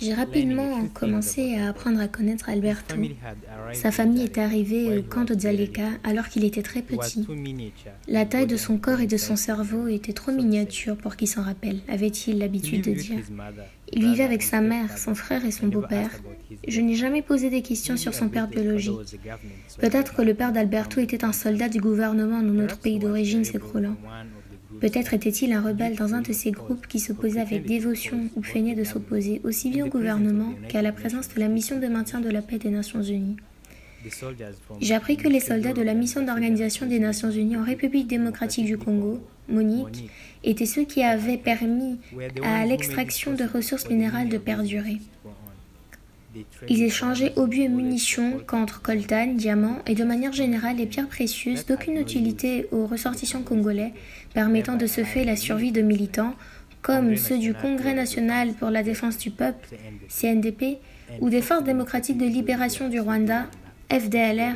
J'ai rapidement commencé à apprendre à connaître Alberto. Sa famille est arrivée au camp de Zaleka alors qu'il était très petit. La taille de son corps et de son cerveau était trop miniature pour qu'il s'en rappelle, avait-il l'habitude de dire. Il vivait avec sa mère, son frère et son beau-père. Je n'ai jamais posé des questions sur son père biologique. Peut-être que le père d'Alberto était un soldat du gouvernement dans notre pays d'origine s'écroulant. Peut-être était-il un rebelle dans un de ces groupes qui s'opposait avec dévotion ou feignait de s'opposer aussi bien au gouvernement qu'à la présence de la mission de maintien de la paix des Nations Unies. J'ai appris que les soldats de la mission d'organisation des Nations Unies en République démocratique du Congo, MONIC, étaient ceux qui avaient permis à l'extraction de ressources minérales de perdurer. Ils échangeaient obus et munitions contre coltan, diamants et de manière générale les pierres précieuses d'aucune utilité aux ressortissants congolais, permettant de se faire la survie de militants comme ceux du Congrès national pour la défense du peuple, CNDP, ou des forces démocratiques de libération du Rwanda, FDLR,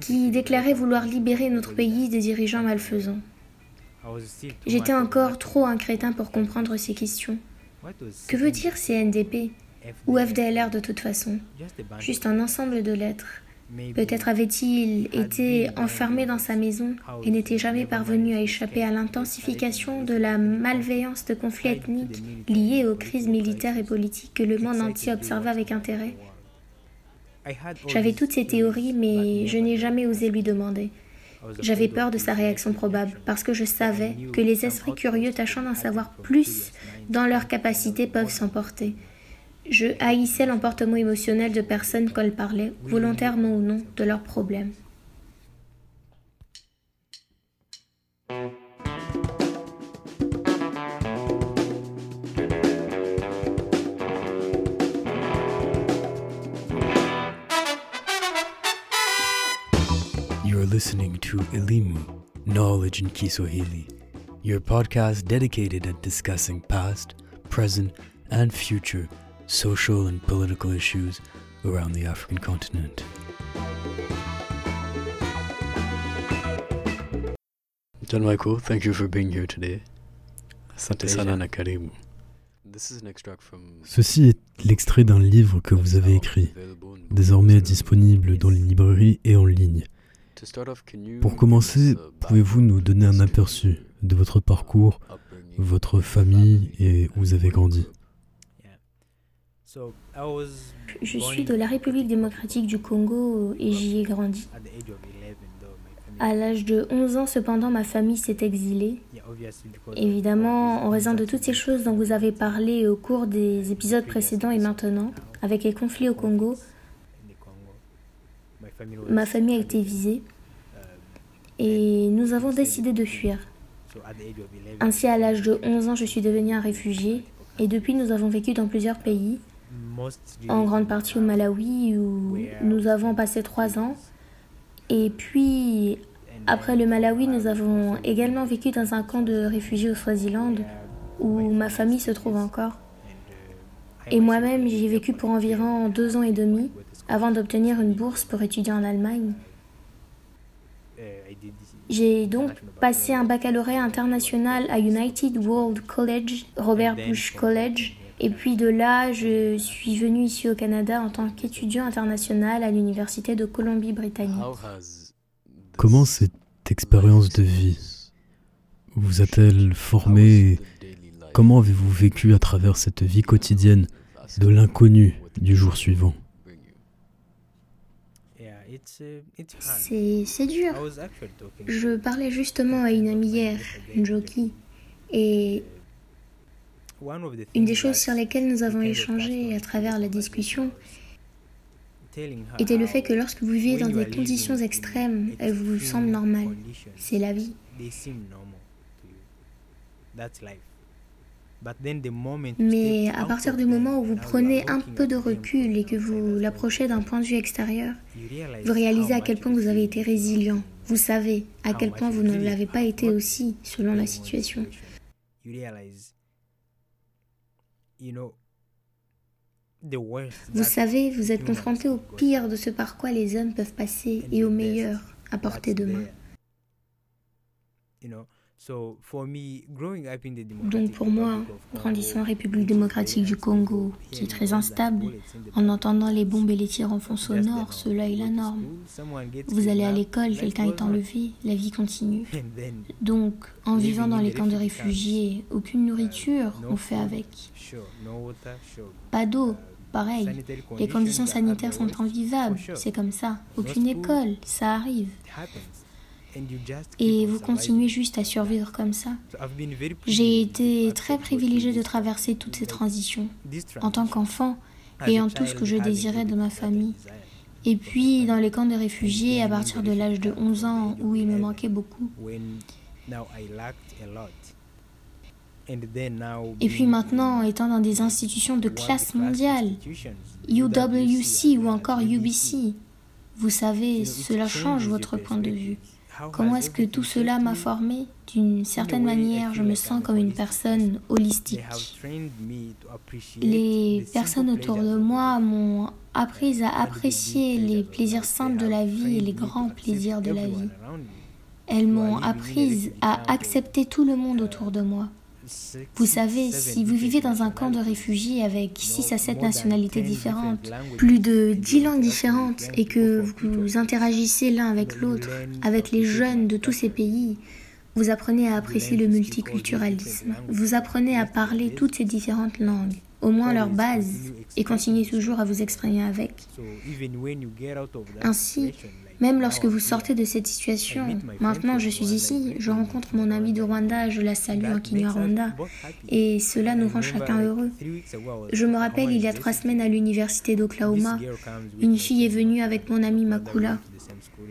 qui déclaraient vouloir libérer notre pays des dirigeants malfaisants. J'étais encore trop un crétin pour comprendre ces questions. Que veut dire CNDP ou FDLR de toute façon, juste un ensemble de lettres. Peut-être avait-il été enfermé dans sa maison et n'était jamais parvenu à échapper à l'intensification de la malveillance de conflits ethniques liés aux crises militaires et politiques que le monde entier observait avec intérêt. J'avais toutes ces théories, mais je n'ai jamais osé lui demander. J'avais peur de sa réaction probable, parce que je savais que les esprits curieux tâchant d'en savoir plus dans leurs capacités peuvent s'emporter. Je haïssais l'emportement émotionnel de personnes quand elles parlaient, volontairement ou non, de leurs problèmes. You are listening to Elimu, Knowledge in Kiswahili, your podcast dedicated at discussing past, present, and future social and political issues around the African continent. John Michael, thank you for being here today. Asante sana na karibu. This is an extract from Ceci est l'extrait d'un livre que vous avez écrit, désormais disponible dans les librairies et en ligne. Pour commencer, pouvez-vous nous donner un aperçu de votre parcours, votre famille et où vous avez grandi? Je suis de la République démocratique du Congo et j'y ai grandi. À l'âge de 11 ans, cependant, ma famille s'est exilée. Évidemment, en raison de toutes ces choses dont vous avez parlé au cours des épisodes précédents et maintenant, avec les conflits au Congo, ma famille a été visée et nous avons décidé de fuir. Ainsi, à l'âge de 11 ans, je suis devenu un réfugié et depuis, nous avons vécu dans plusieurs pays, en grande partie au Malawi où nous avons passé trois ans. Et puis, après le Malawi, nous avons également vécu dans un camp de réfugiés au Swaziland où ma famille se trouve encore. Et moi-même, j'y ai vécu pour environ deux ans et demi avant d'obtenir une bourse pour étudier en Allemagne. J'ai donc passé un baccalauréat international à United World College, Robert Bush College, et puis de là, je suis venu ici au Canada en tant qu'étudiant international à l'Université de Colombie-Britannique. Comment cette expérience de vie vous a-t-elle formé comment avez-vous vécu à travers cette vie quotidienne de l'inconnu du jour suivant C'est c'est dur. Je parlais justement à une amie hier, une jockey, et une des choses sur lesquelles nous avons échangé à travers la discussion était le fait que lorsque vous vivez dans des conditions extrêmes, elles vous semblent normales. C'est la vie. Mais à partir du moment où vous prenez un peu de recul et que vous l'approchez d'un point de vue extérieur, vous réalisez à quel point vous avez été résilient. Vous savez à quel point vous ne l'avez pas été aussi selon la situation. Vous savez, vous êtes confronté au pire de ce par quoi les hommes peuvent passer et au meilleur à portée de main. Donc pour moi, grandissant en République démocratique du Congo, qui est très instable, en entendant les bombes et les tirs en fond sonore, cela est la norme. Vous allez à l'école, quelqu'un est enlevé, la vie continue. Donc, en vivant dans les camps de réfugiés, aucune nourriture, on fait avec. Pas d'eau, pareil. Les conditions sanitaires sont invivables, c'est comme ça. Aucune école, ça arrive et vous continuez juste à survivre comme ça. J'ai été très privilégiée de traverser toutes ces transitions en tant qu'enfant, ayant tout ce que je désirais de ma famille. Et puis dans les camps de réfugiés à partir de l'âge de 11 ans où il me manquait beaucoup. Et puis maintenant, étant dans des institutions de classe mondiale, UWC ou encore UBC, vous savez, cela change votre point de vue. Comment est-ce que tout cela m'a formé D'une certaine manière, je me sens comme une personne holistique. Les personnes autour de moi m'ont appris à apprécier les plaisirs simples de la vie et les grands plaisirs de la vie. Elles m'ont appris à accepter tout le monde autour de moi. Vous savez, si vous vivez dans un camp de réfugiés avec 6 à 7 nationalités différentes, plus de 10 langues différentes, et que vous interagissez l'un avec l'autre, avec les jeunes de tous ces pays, vous apprenez à apprécier le multiculturalisme. Vous apprenez à parler toutes ces différentes langues, au moins leur base, et continuez toujours à vous exprimer avec. Ainsi, même lorsque vous sortez de cette situation, maintenant je suis ici, je rencontre mon ami de Rwanda, je la salue en Kinyarwanda, et cela nous rend chacun heureux. Je me rappelle, il y a trois semaines à l'université d'Oklahoma, une fille est venue avec mon ami Makula.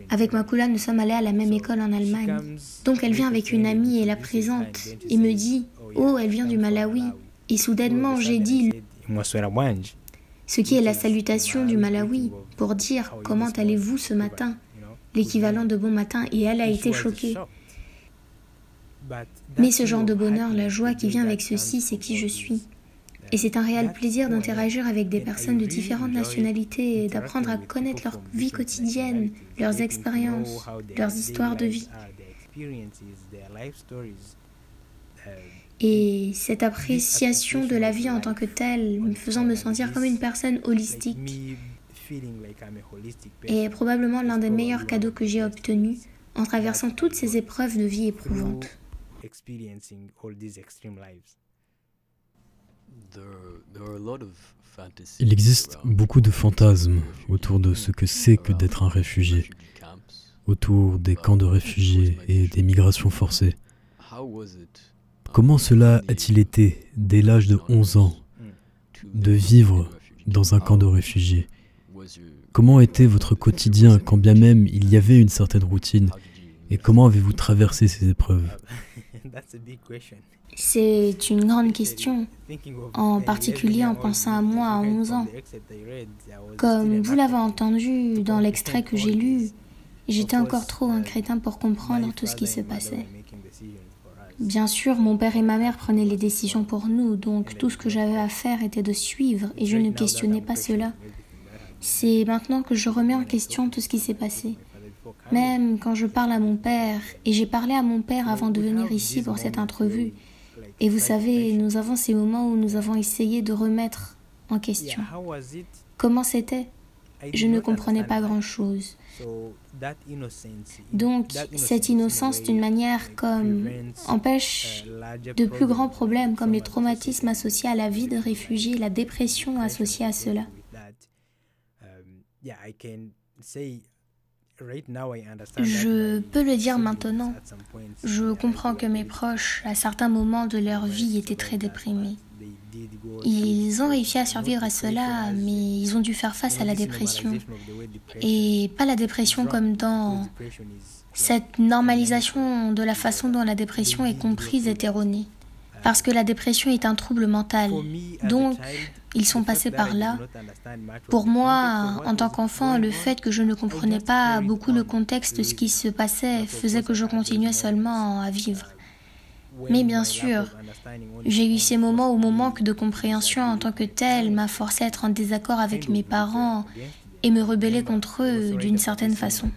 Avec Makula, nous sommes allés à la même école en Allemagne. Donc elle vient avec une amie et la présente, et me dit Oh, elle vient du Malawi. Et soudainement, j'ai dit ce qui est la salutation du Malawi, pour dire comment allez-vous ce matin, l'équivalent de bon matin, et elle a été choquée. Mais ce genre de bonheur, la joie qui vient avec ceci, c'est qui je suis. Et c'est un réel plaisir d'interagir avec des personnes de différentes nationalités et d'apprendre à connaître leur vie quotidienne, leurs expériences, leurs histoires de vie. Et cette appréciation de la vie en tant que telle, me faisant me sentir comme une personne holistique, est probablement l'un des meilleurs cadeaux que j'ai obtenus en traversant toutes ces épreuves de vie éprouvantes. Il existe beaucoup de fantasmes autour de ce que c'est que d'être un réfugié, autour des camps de réfugiés et des migrations forcées. Comment cela a-t-il été, dès l'âge de 11 ans, de vivre dans un camp de réfugiés Comment était votre quotidien, quand bien même il y avait une certaine routine Et comment avez-vous traversé ces épreuves C'est une grande question, en particulier en pensant à moi à 11 ans. Comme vous l'avez entendu dans l'extrait que j'ai lu, j'étais encore trop un crétin pour comprendre tout ce qui se passait. Bien sûr, mon père et ma mère prenaient les décisions pour nous, donc tout ce que j'avais à faire était de suivre, et je ne questionnais pas cela. C'est maintenant que je remets en question tout ce qui s'est passé. Même quand je parle à mon père, et j'ai parlé à mon père avant de venir ici pour cette entrevue, et vous savez, nous avons ces moments où nous avons essayé de remettre en question. Comment c'était? Je ne comprenais pas grand-chose. Donc, cette innocence, d'une manière comme empêche de plus grands problèmes comme les traumatismes associés à la vie de réfugié, la dépression associée à cela. Je peux le dire maintenant. Je comprends que mes proches, à certains moments de leur vie, étaient très déprimés. Ils ont réussi à survivre à cela, mais ils ont dû faire face à la dépression. Et pas la dépression comme dans cette normalisation de la façon dont la dépression est comprise est erronée. Parce que la dépression est un trouble mental. Donc, ils sont passés par là. Pour moi, en tant qu'enfant, le fait que je ne comprenais pas beaucoup le contexte de ce qui se passait faisait que je continuais seulement à vivre. Mais bien sûr, j'ai eu ces moments où mon manque de compréhension en tant que tel m'a forcé à être en désaccord avec mes parents et me rebeller contre eux d'une certaine façon.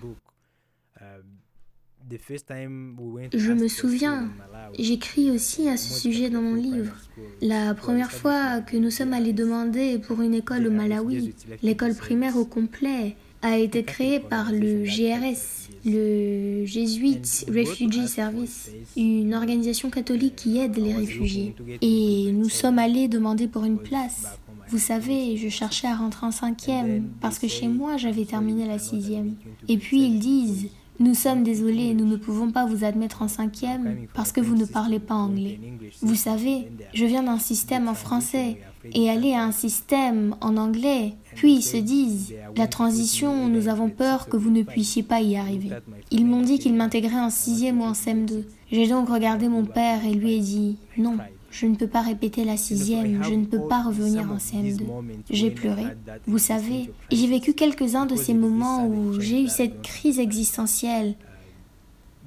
Je me souviens, j'écris aussi à ce sujet dans mon livre. La première fois que nous sommes allés demander pour une école au Malawi, l'école primaire au complet, a été créée par le GRS, le Jesuit Refugee Service, une organisation catholique qui aide les réfugiés. Et nous sommes allés demander pour une place. Vous savez, je cherchais à rentrer en cinquième parce que chez moi j'avais terminé la sixième. Et puis ils disent, nous sommes désolés, nous ne pouvons pas vous admettre en cinquième parce que vous ne parlez pas anglais. Vous savez, je viens d'un système en français et aller à un système en anglais, puis ils se disent, la transition, nous avons peur que vous ne puissiez pas y arriver. Ils m'ont dit qu'ils m'intégraient en sixième ou en CM2. J'ai donc regardé mon père et lui ai dit, non, je ne peux pas répéter la sixième, je ne peux pas revenir en CM2. J'ai pleuré, vous savez, j'ai vécu quelques-uns de ces moments où j'ai eu cette crise existentielle,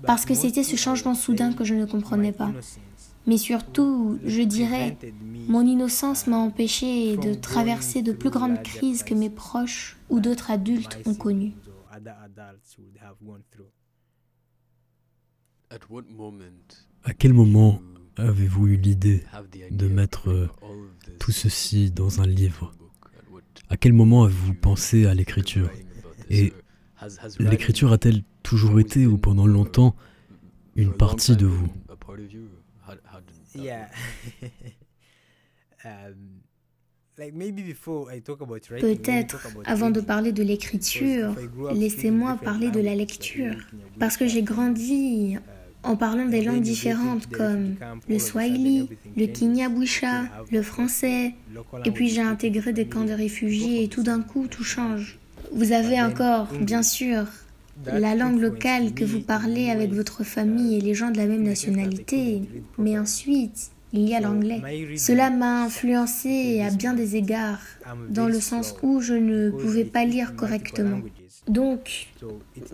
parce que c'était ce changement soudain que je ne comprenais pas. Mais surtout, je dirais, mon innocence m'a empêché de traverser de plus grandes crises que mes proches ou d'autres adultes ont connues. À quel moment avez-vous eu l'idée de mettre tout ceci dans un livre? À quel moment avez-vous pensé à l'écriture? Et l'écriture a-t-elle toujours été ou pendant longtemps une partie de vous? Peut-être, avant de parler de l'écriture, laissez-moi parler de la lecture. Parce que j'ai grandi en parlant des langues différentes comme le swahili, le kinyabwisha, le français. Et puis j'ai intégré des camps de réfugiés et tout d'un coup tout change. Vous avez encore, bien sûr, la langue locale que vous parlez avec votre famille et les gens de la même nationalité, mais ensuite, il y a l'anglais. Cela m'a influencé à bien des égards, dans le sens où je ne pouvais pas lire correctement. Donc,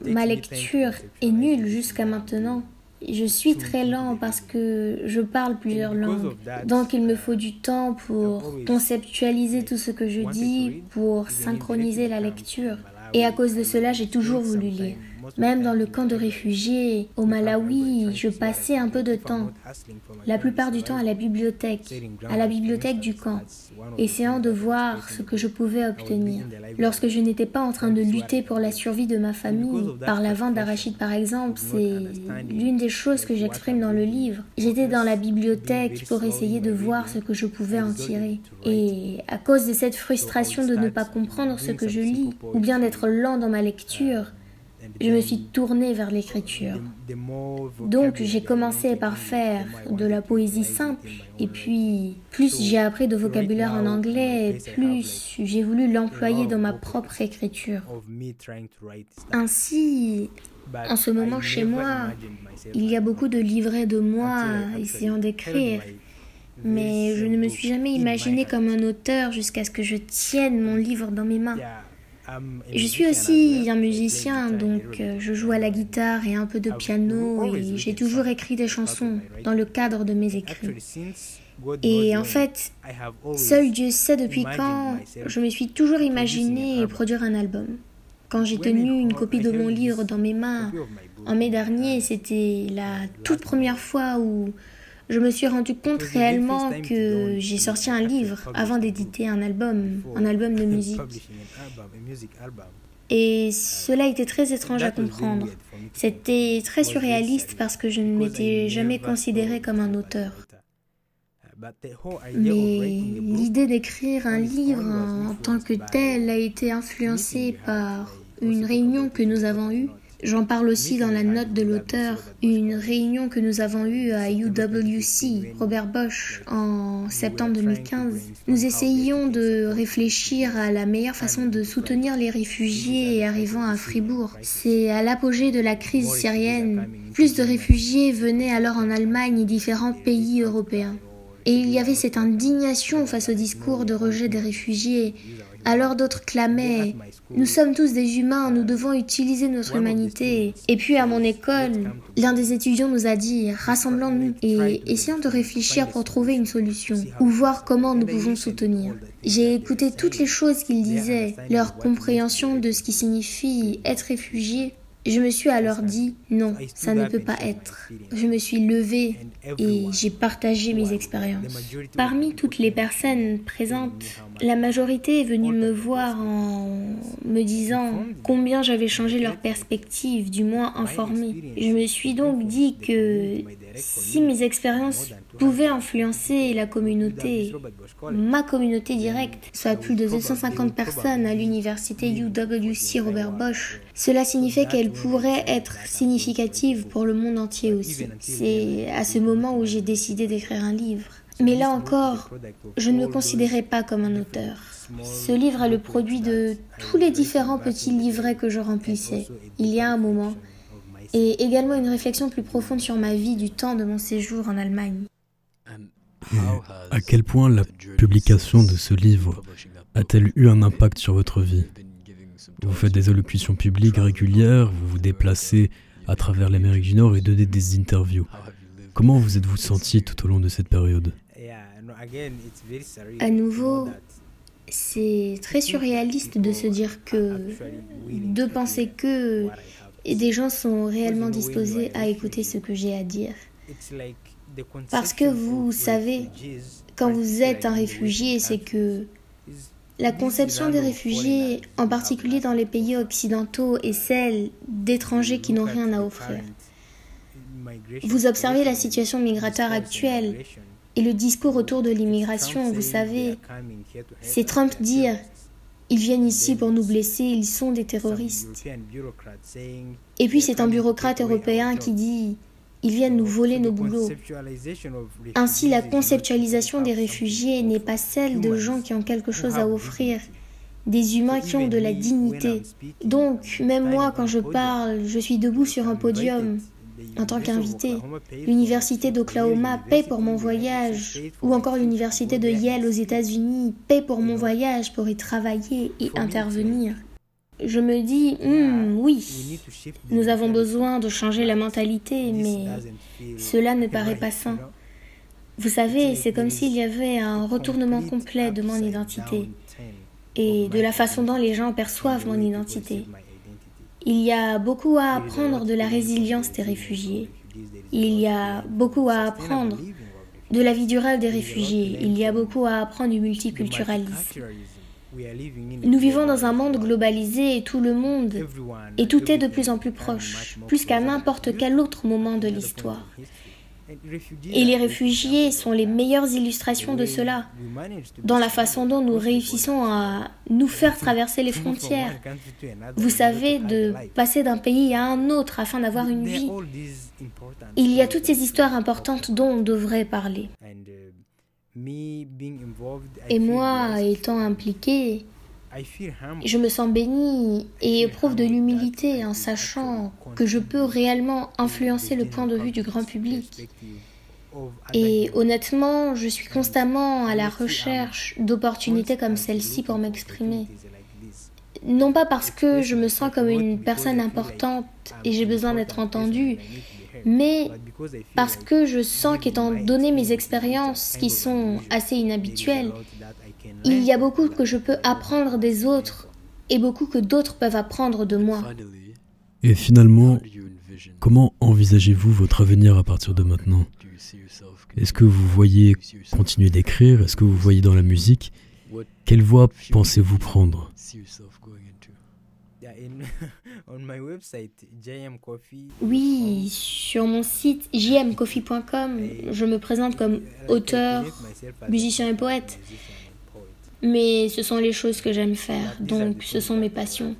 ma lecture est nulle jusqu'à maintenant. Je suis très lent parce que je parle plusieurs langues. Donc il me faut du temps pour conceptualiser tout ce que je dis, pour synchroniser la lecture. Et à cause de cela, j'ai toujours voulu lire. Même dans le camp de réfugiés au Malawi, je passais un peu de temps, la plupart du temps à la bibliothèque, à la bibliothèque du camp, essayant de voir ce que je pouvais obtenir. Lorsque je n'étais pas en train de lutter pour la survie de ma famille, par la vente d'arachide par exemple, c'est l'une des choses que j'exprime dans le livre. J'étais dans la bibliothèque pour essayer de voir ce que je pouvais en tirer. Et à cause de cette frustration de ne pas comprendre ce que je lis, ou bien d'être lent dans ma lecture, je me suis tournée vers l'écriture. Donc j'ai commencé par faire de la poésie simple et puis plus j'ai appris de vocabulaire en anglais, plus j'ai voulu l'employer dans ma propre écriture. Ainsi, en ce moment chez moi, il y a beaucoup de livrets de moi essayant d'écrire. Mais je ne me suis jamais imaginé comme un auteur jusqu'à ce que je tienne mon livre dans mes mains. Je suis aussi un musicien, donc euh, je joue à la guitare et un peu de piano et j'ai toujours écrit des chansons dans le cadre de mes écrits. Et en fait, seul Dieu sait depuis quand, je me suis toujours imaginé produire un album. Quand j'ai tenu une copie de mon livre dans mes mains en mai dernier, c'était la toute première fois où je me suis rendu compte réellement que j'ai sorti un livre avant d'éditer un album, un album de musique. Et cela était très étrange à comprendre. C'était très surréaliste parce que je ne m'étais jamais considéré comme un auteur. Mais l'idée d'écrire un livre en tant que tel a été influencée par une réunion que nous avons eue J'en parle aussi dans la note de l'auteur, une réunion que nous avons eue à UWC, Robert Bosch, en septembre 2015. Nous essayions de réfléchir à la meilleure façon de soutenir les réfugiés arrivant à Fribourg. C'est à l'apogée de la crise syrienne. Plus de réfugiés venaient alors en Allemagne et différents pays européens. Et il y avait cette indignation face au discours de rejet des réfugiés alors d'autres clamaient Nous sommes tous des humains, nous devons utiliser notre humanité. Et puis à mon école, l'un des étudiants nous a dit Rassemblons-nous et essayons de réfléchir pour trouver une solution ou voir comment nous pouvons soutenir. J'ai écouté toutes les choses qu'ils disaient, leur compréhension de ce qui signifie être réfugié Je me suis alors dit non, ça ne peut pas être. Je me suis levée et j'ai partagé mes expériences. Parmi toutes les personnes présentes, la majorité est venue me voir en me disant combien j'avais changé leur perspective, du moins informée. Je me suis donc dit que si mes expériences pouvaient influencer la communauté, ma communauté directe, soit plus de 250 personnes à l'université UWC Robert Bosch, cela signifiait qu'elle pourrait être significative pour le monde entier aussi. C'est à ce moment où j'ai décidé d'écrire un livre. Mais là encore, je ne me considérais pas comme un auteur. Ce livre est le produit de tous les différents petits livrets que je remplissais. Il y a un moment, et également une réflexion plus profonde sur ma vie du temps de mon séjour en Allemagne. à quel point la publication de ce livre a-t-elle eu un impact sur votre vie? Vous faites des allocutions publiques régulières, vous vous déplacez à travers l'Amérique du Nord et donnez des interviews. Comment vous êtes-vous senti tout au long de cette période? À nouveau, c'est très surréaliste de se dire que, de penser que des gens sont réellement disposés à écouter ce que j'ai à dire. Parce que vous savez, quand vous êtes un réfugié, c'est que la conception des réfugiés, en particulier dans les pays occidentaux, est celle d'étrangers qui n'ont rien à offrir. Vous observez la situation migratoire actuelle et le discours autour de l'immigration, vous savez, c'est Trump dire ils viennent ici pour nous blesser, ils sont des terroristes. Et puis c'est un bureaucrate européen qui dit ils viennent nous voler nos boulots. Ainsi, la conceptualisation des réfugiés n'est pas celle de gens qui ont quelque chose à offrir, des humains qui ont de la dignité. Donc, même moi, quand je parle, je suis debout sur un podium en tant qu'invité. L'université d'Oklahoma paie pour mon voyage, ou encore l'université de Yale aux États-Unis paie pour mon voyage pour y travailler et intervenir. Je me dis, hmm, oui, nous avons besoin de changer la mentalité, mais cela ne paraît pas sain. Vous savez, c'est comme s'il y avait un retournement complet de mon identité et de la façon dont les gens perçoivent mon identité. Il y a beaucoup à apprendre de la résilience des réfugiés. Il y a beaucoup à apprendre de la vie durable des réfugiés. Il y a beaucoup à apprendre du multiculturalisme. Nous vivons dans un monde globalisé et tout le monde, et tout est de plus en plus proche, plus qu'à n'importe quel autre moment de l'histoire. Et les réfugiés sont les meilleures illustrations de cela, dans la façon dont nous réussissons à nous faire traverser les frontières. Vous savez, de passer d'un pays à un autre afin d'avoir une vie. Il y a toutes ces histoires importantes dont on devrait parler. Et moi, étant impliqué, je me sens béni et éprouve de l'humilité en sachant que je peux réellement influencer le point de vue du grand public. Et honnêtement, je suis constamment à la recherche d'opportunités comme celle-ci pour m'exprimer. Non pas parce que je me sens comme une personne importante et j'ai besoin d'être entendue, mais parce que je sens qu'étant donné mes expériences qui sont assez inhabituelles, il y a beaucoup que je peux apprendre des autres et beaucoup que d'autres peuvent apprendre de moi. Et finalement, comment envisagez-vous votre avenir à partir de maintenant? Est-ce que vous voyez continuer d'écrire? Est-ce que vous voyez dans la musique? Quelle voie pensez-vous prendre? Oui, sur mon site jmcoffee.com, je me présente comme auteur, musicien et poète. Mais ce sont les choses que j'aime faire, donc ce sont mes passions.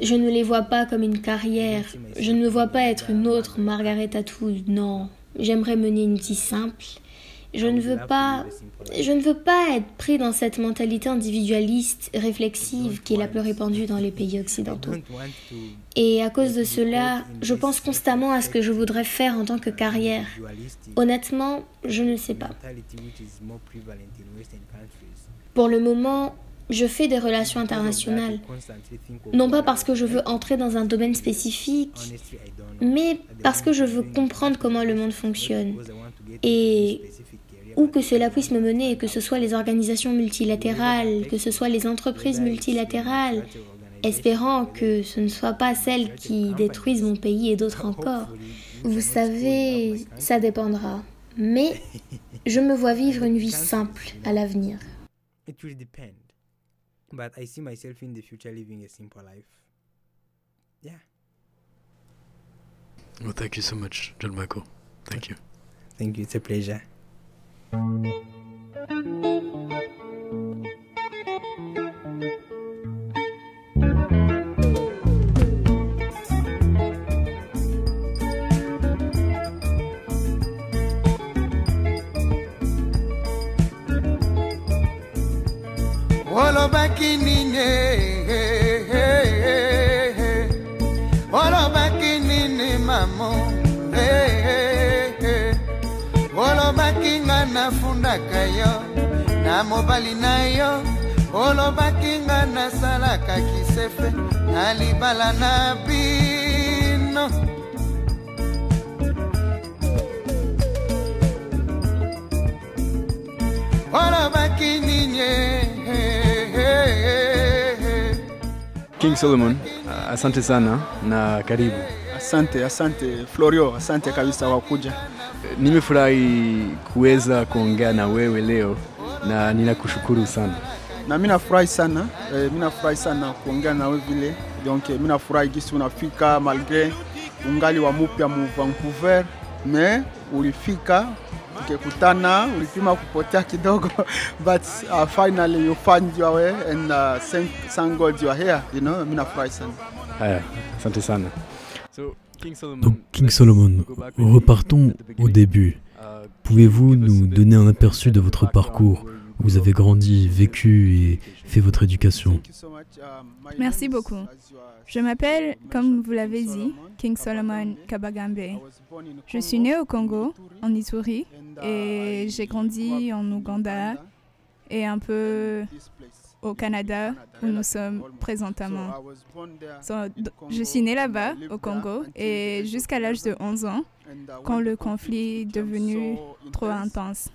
Je ne les vois pas comme une carrière. Je ne me vois pas être une autre Margaret Atwood. Non, j'aimerais mener une vie simple. Je ne veux pas, je ne veux pas être pris dans cette mentalité individualiste, réflexive qui est la plus répandue dans les pays occidentaux. Et à cause de cela, je pense constamment à ce que je voudrais faire en tant que carrière. Honnêtement, je ne sais pas. Pour le moment, je fais des relations internationales. Non pas parce que je veux entrer dans un domaine spécifique, mais parce que je veux comprendre comment le monde fonctionne. Et où que cela puisse me mener, que ce soit les organisations multilatérales, que ce soit les entreprises multilatérales, espérant que ce ne soit pas celles qui détruisent mon pays et d'autres encore. Vous savez, ça dépendra. Mais je me vois vivre une vie simple à l'avenir. It will depend. But I see myself in the future living a simple life. Yeah. Well, thank you so much, John Michael. Thank you. Thank you. It's a pleasure. Wolo baki ninye nafundaka yo na mobali na yo olobaki nga nasalaka kisefe na libala na bino olobaki ninye King Solomon, asante sana na karibu. Asante, asante Florio, asante kabisa kwa kuja. Nimefurahi kuweza kuongea na wewe leo na ninakushukuru sana. Na mimi nafurahi sana e, mimi nafurahi sana kuongea na wewe vile. Donc mimi nafurahi gisi unafika malgre ungali wa mupya mu Vancouver, me ulifika ukekutana ulipima kupotea kidogo but uh, finally you your way and uh, thank, thank God you are here, you know, mimi nafurahi sana. Haya, asante sana. So, Donc, King Solomon, repartons au début. Pouvez-vous nous donner un aperçu de votre parcours où vous avez grandi, vécu et fait votre éducation. Merci beaucoup. Je m'appelle, comme vous l'avez dit, King Solomon Kabagambe. Je suis né au Congo, en Ituri, et j'ai grandi en Ouganda et un peu au Canada, où nous sommes présentement. Je suis né là-bas, au Congo, et jusqu'à l'âge de 11 ans, quand le conflit est devenu trop intense.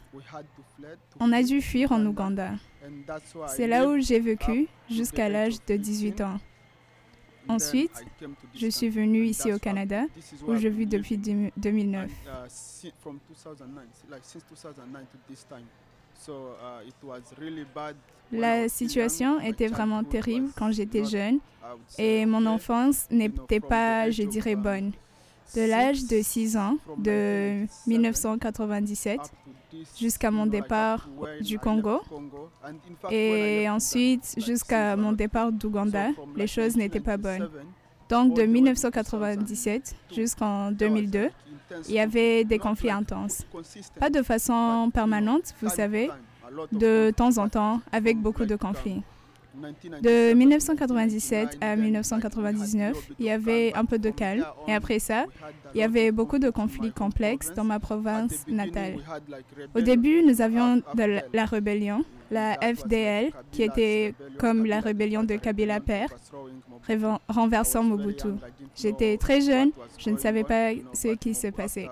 On a dû fuir en Ouganda. C'est là où j'ai vécu jusqu'à l'âge de 18 ans. Ensuite, je suis venu ici au Canada, où je vis depuis 2009. La situation était vraiment terrible quand j'étais jeune et mon enfance n'était pas, je dirais, bonne. De l'âge de 6 ans, de 1997 jusqu'à mon départ du Congo et ensuite jusqu'à mon départ d'Ouganda, les choses n'étaient pas bonnes. Donc de 1997 jusqu'en 2002, il y avait des conflits intenses. Pas de façon permanente, vous savez, de temps en temps, avec beaucoup de conflits. De 1997 à 1999, il y avait un peu de calme. Et après ça, il y avait beaucoup de conflits complexes dans ma province natale. Au début, nous avions de la rébellion, la FDL, qui était comme la rébellion de Kabila Père, renversant Mobutu. J'étais très jeune, je ne savais pas ce qui se passait.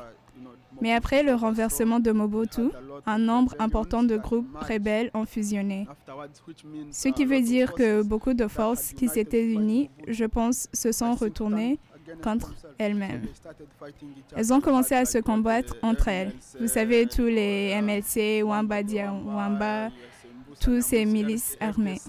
Mais après le renversement de Mobutu, un nombre important de groupes rebelles ont fusionné. Ce qui veut dire que beaucoup de forces qui s'étaient unies, je pense, se sont retournées contre elles-mêmes. Elles ont commencé à se combattre entre elles. Vous savez, tous les MLC, Wamba Dia Wamba, tous ces milices armées.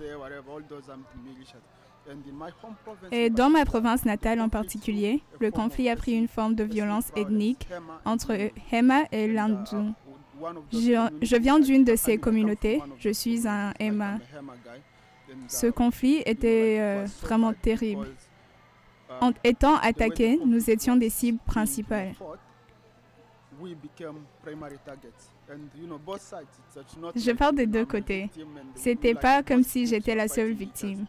Et dans ma province natale en particulier, le conflit a pris une forme de violence ethnique entre Hema et Landu. Je, viens d'une de ces communautés, je suis un Hema. Ce conflit était euh, vraiment terrible. En étant attaqués, nous étions des cibles principales. Je parle des deux côtés. C'était pas comme si j'étais la seule victime.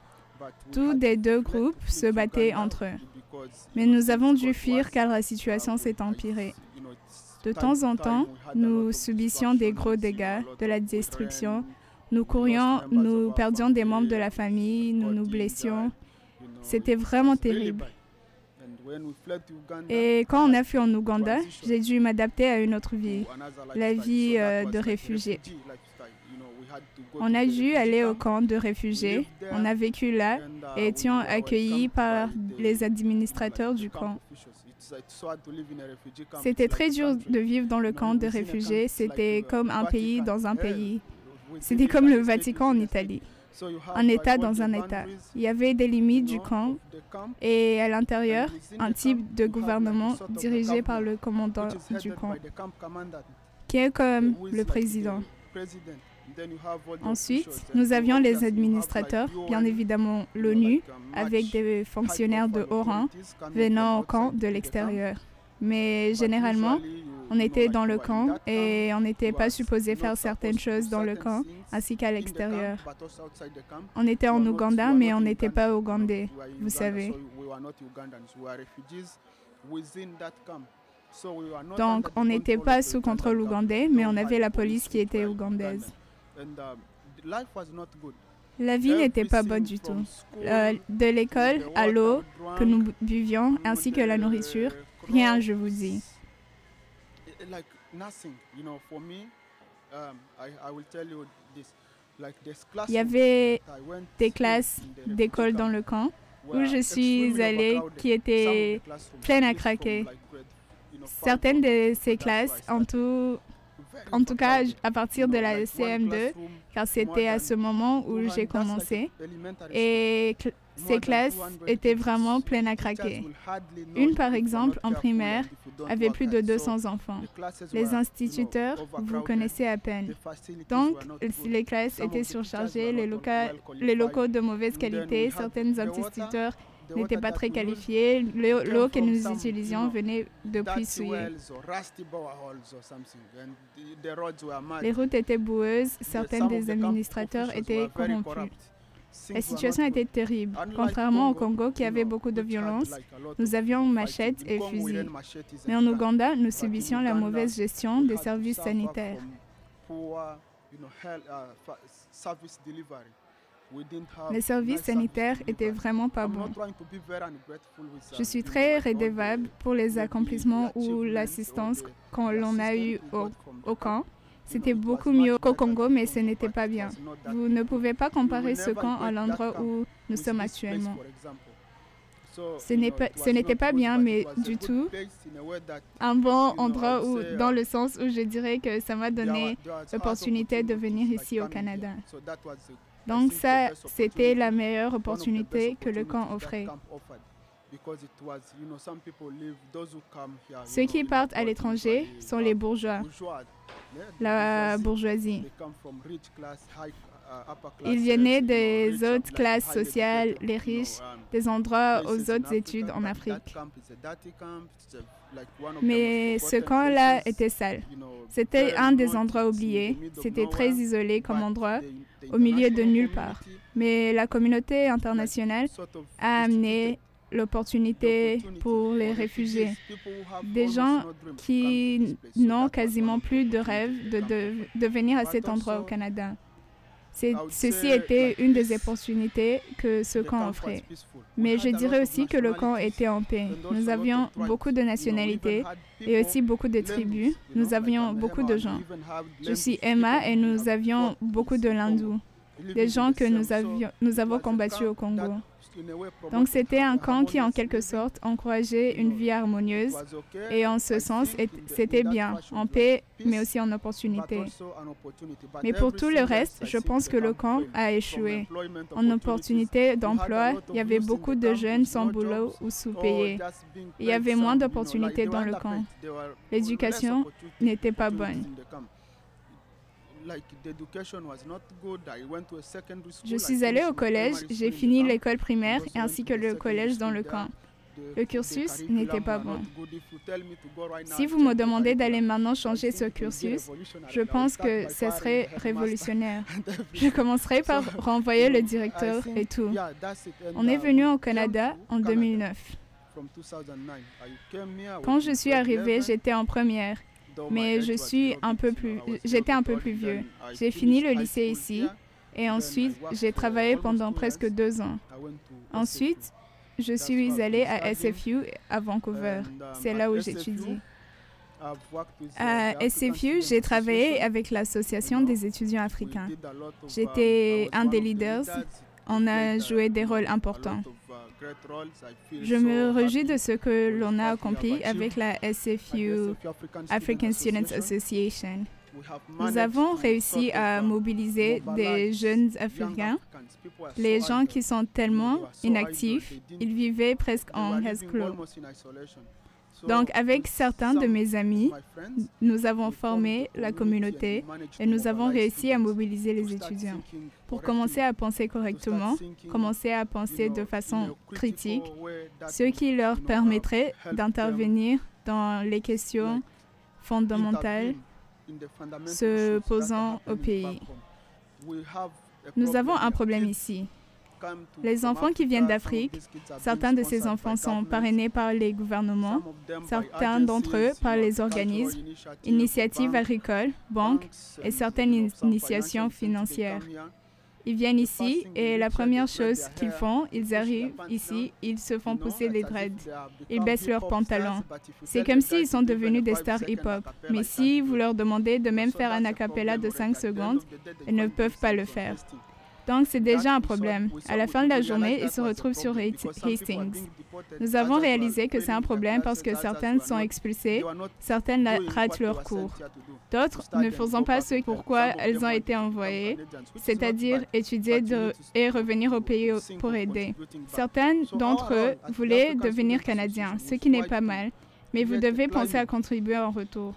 Tous les deux groupes se battaient entre eux. Mais nous avons dû fuir car la situation s'est empirée. De temps en temps, nous subissions des gros dégâts, de la destruction. Nous courions, nous perdions des membres de la famille, nous nous blessions. C'était vraiment terrible. Et quand on a fui en Ouganda, j'ai dû m'adapter à une autre vie, la vie euh, de réfugié. On a dû aller au camp de réfugiés. On a vécu là et étions accueillis par les administrateurs du camp. C'était très dur de vivre dans le camp de réfugiés. C'était comme un pays dans un pays. C'était comme le Vatican en Italie. Un État dans un État. Il y avait des limites du camp et à l'intérieur, un type de gouvernement dirigé par le commandant du camp, qui est comme le président. Ensuite, nous avions les administrateurs, bien évidemment l'ONU, avec des fonctionnaires de haut rang venant au camp de l'extérieur. Mais généralement, on était dans le camp et on n'était pas supposé faire certaines choses dans le camp ainsi qu'à l'extérieur. On était en Ouganda, mais on n'était pas ougandais, vous savez. Donc, on n'était pas sous contrôle ougandais, mais on avait la police qui était ougandaise. La vie n'était pas bonne du tout. Euh, de l'école à l'eau que nous buvions, ainsi que la nourriture, rien, je vous dis. Il y avait des classes d'école dans le camp où je suis allée qui étaient pleines à craquer. Certaines de ces classes, en tout, en tout cas à partir de la CM2, car c'était à ce moment où j'ai commencé, et ces classes étaient vraiment pleines à craquer. Une, par exemple, en primaire, avait plus de 200 enfants. Les instituteurs, vous connaissez à peine. Donc, les classes étaient surchargées, les, les locaux de mauvaise qualité, certains instituteurs n'étaient pas très qualifiés. L'eau que nous utilisions venait de puits. Les routes étaient boueuses, certains des administrateurs étaient corrompus. La situation était terrible. Contrairement au Congo qui avait beaucoup de violence, nous avions machettes et fusils. Mais en Ouganda, nous subissions la mauvaise gestion des services sanitaires. Les services sanitaires étaient vraiment pas bons. Je suis très redevable pour les accomplissements ou l'assistance qu'on l'on a eu au, au camp. C'était beaucoup mieux qu'au Congo, mais ce n'était pas bien. Vous ne pouvez pas comparer ce camp à l'endroit où nous sommes actuellement. Ce n'était pas, bien, mais du tout un bon endroit où, dans le sens où je dirais que ça m'a donné l'opportunité de venir ici au Canada. Donc ça, c'était la meilleure opportunité que le camp offrait. Ceux qui partent à l'étranger sont les bourgeois, la bourgeoisie. Ils venaient des autres classes sociales, les riches, des endroits aux autres études en Afrique. Mais ce camp-là était sale. C'était un des endroits oubliés. C'était très isolé comme endroit, au milieu de nulle part. Mais la communauté internationale a amené l'opportunité pour les réfugiés. Des gens qui n'ont quasiment plus de rêve de, de, venir à cet endroit au Canada. Ceci était une des opportunités que ce camp offrait. Mais je dirais aussi que le camp était en paix. Nous avions beaucoup de nationalités et aussi beaucoup de tribus. Nous avions beaucoup de gens. Je suis Emma et nous avions beaucoup de Lindous, des gens que nous, avions, nous avons combattus au Congo. Donc c'était un camp qui en quelque sorte encourageait une vie harmonieuse et en ce sens c'était bien, en paix mais aussi en opportunité. Mais pour tout le reste, je pense que le camp a échoué. En opportunité d'emploi, il y avait beaucoup de jeunes sans boulot ou sous-payés. Il y avait moins d'opportunités dans le camp. L'éducation n'était pas bonne. Je suis allé au collège, j'ai fini l'école primaire ainsi que le collège dans le camp. Le cursus n'était pas bon. Si vous me demandez d'aller maintenant changer ce cursus, je pense que ce serait révolutionnaire. Je commencerai par renvoyer le directeur et tout. On est venu au Canada en 2009. Quand je suis arrivé, j'étais en première mais je suis un peu plus, j'étais un peu plus vieux. J'ai fini le lycée ici et ensuite j'ai travaillé pendant presque deux ans. Ensuite, je suis allée à SFU à Vancouver. C'est là où j'étudie. À SFU, j'ai travaillé avec l'Association des étudiants africains. J'étais un des leaders. On a joué des rôles importants. Je me réjouis de ce que l'on a accompli avec la SFU, African Students Association. Nous avons réussi à mobiliser des jeunes Africains, les gens qui sont tellement inactifs, ils vivaient presque en esclos. Donc, avec certains de mes amis, nous avons formé la communauté et nous avons réussi à mobiliser les étudiants pour commencer à penser correctement, commencer à penser de façon critique, ce qui leur permettrait d'intervenir dans les questions fondamentales se posant au pays. Nous avons un problème ici. Les enfants qui viennent d'Afrique, certains de ces enfants sont parrainés par les gouvernements, certains d'entre eux par les organismes, initiatives agricoles, banques et certaines initiations financières. Ils viennent ici et la première chose qu'ils font, ils arrivent ici, ils se font pousser les dreads. Ils baissent leurs pantalons. C'est comme s'ils sont devenus des stars hip-hop. Mais si vous leur demandez de même faire un acapella de 5 secondes, ils ne peuvent pas le faire. Donc, c'est déjà un problème. À la fin de la journée, ils se retrouvent sur Hastings. Nous avons réalisé que c'est un problème parce que certaines sont expulsées, certaines ratent leur cours. D'autres ne faisant pas ce pourquoi elles ont été envoyées, c'est-à-dire étudier et revenir au pays pour aider. Certaines d'entre eux voulaient devenir Canadiens, ce qui n'est pas mal, mais vous devez penser à contribuer en retour.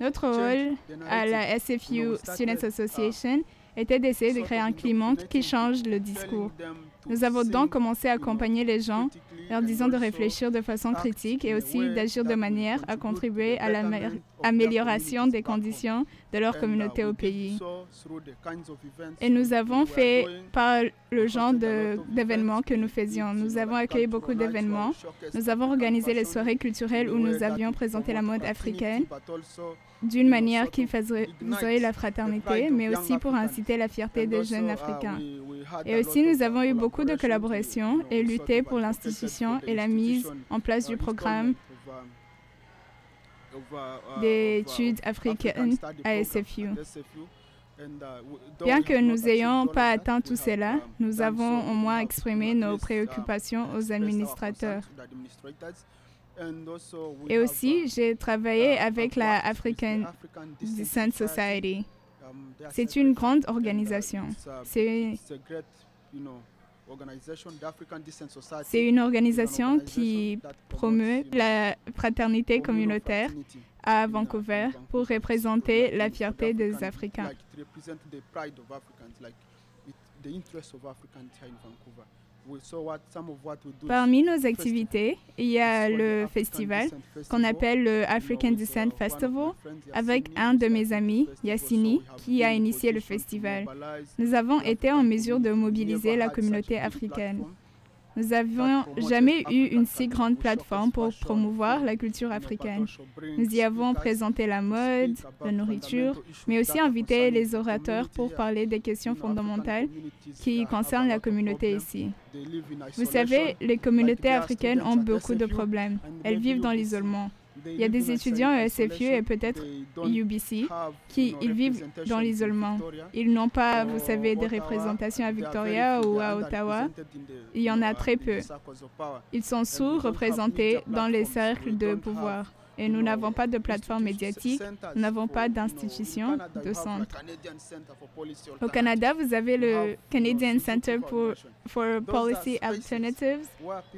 Notre rôle à la SFU Students Association était d'essayer de créer un climat qui change le discours. Nous avons donc commencé à accompagner les gens, leur disant de réfléchir de façon critique et aussi d'agir de manière à contribuer à l'amélioration des conditions de leur communauté au pays. Et nous avons fait par le genre d'événements que nous faisions. Nous avons accueilli beaucoup d'événements. Nous avons organisé les soirées culturelles où nous avions présenté la mode africaine d'une manière qui favoriserait la fraternité, mais aussi pour inciter la fierté des jeunes Africains. Et aussi, nous avons eu beaucoup de collaborations et lutté pour l'institution et la mise en place du programme d'études africaines à SFU. Bien que nous n'ayons pas atteint tout cela, nous avons au moins exprimé nos préoccupations aux administrateurs. Et aussi, j'ai travaillé avec la African Descent Society. C'est une grande organisation. C'est c'est une organisation qui promeut la fraternité communautaire à Vancouver pour représenter la fierté des Africains. Parmi nos activités, il y a le festival qu'on appelle le African Descent Festival avec un de mes amis, Yassini, qui a initié le festival. Nous avons été en mesure de mobiliser la communauté africaine. Nous n'avions jamais eu une si grande plateforme pour promouvoir la culture africaine. Nous y avons présenté la mode, la nourriture, mais aussi invité les orateurs pour parler des questions fondamentales qui concernent la communauté ici. Vous savez, les communautés africaines ont beaucoup de problèmes. Elles vivent dans l'isolement. Il y a des étudiants à SFU et peut-être UBC qui ils vivent dans l'isolement. Ils n'ont pas, vous savez, des représentations à Victoria ou à Ottawa. Il y en a très peu. Ils sont sous-représentés dans les cercles de pouvoir. Et nous n'avons pas de plateforme médiatique, nous n'avons pas d'institution de centre. Au Canada, vous avez le Canadian Center for, for Policy Alternatives,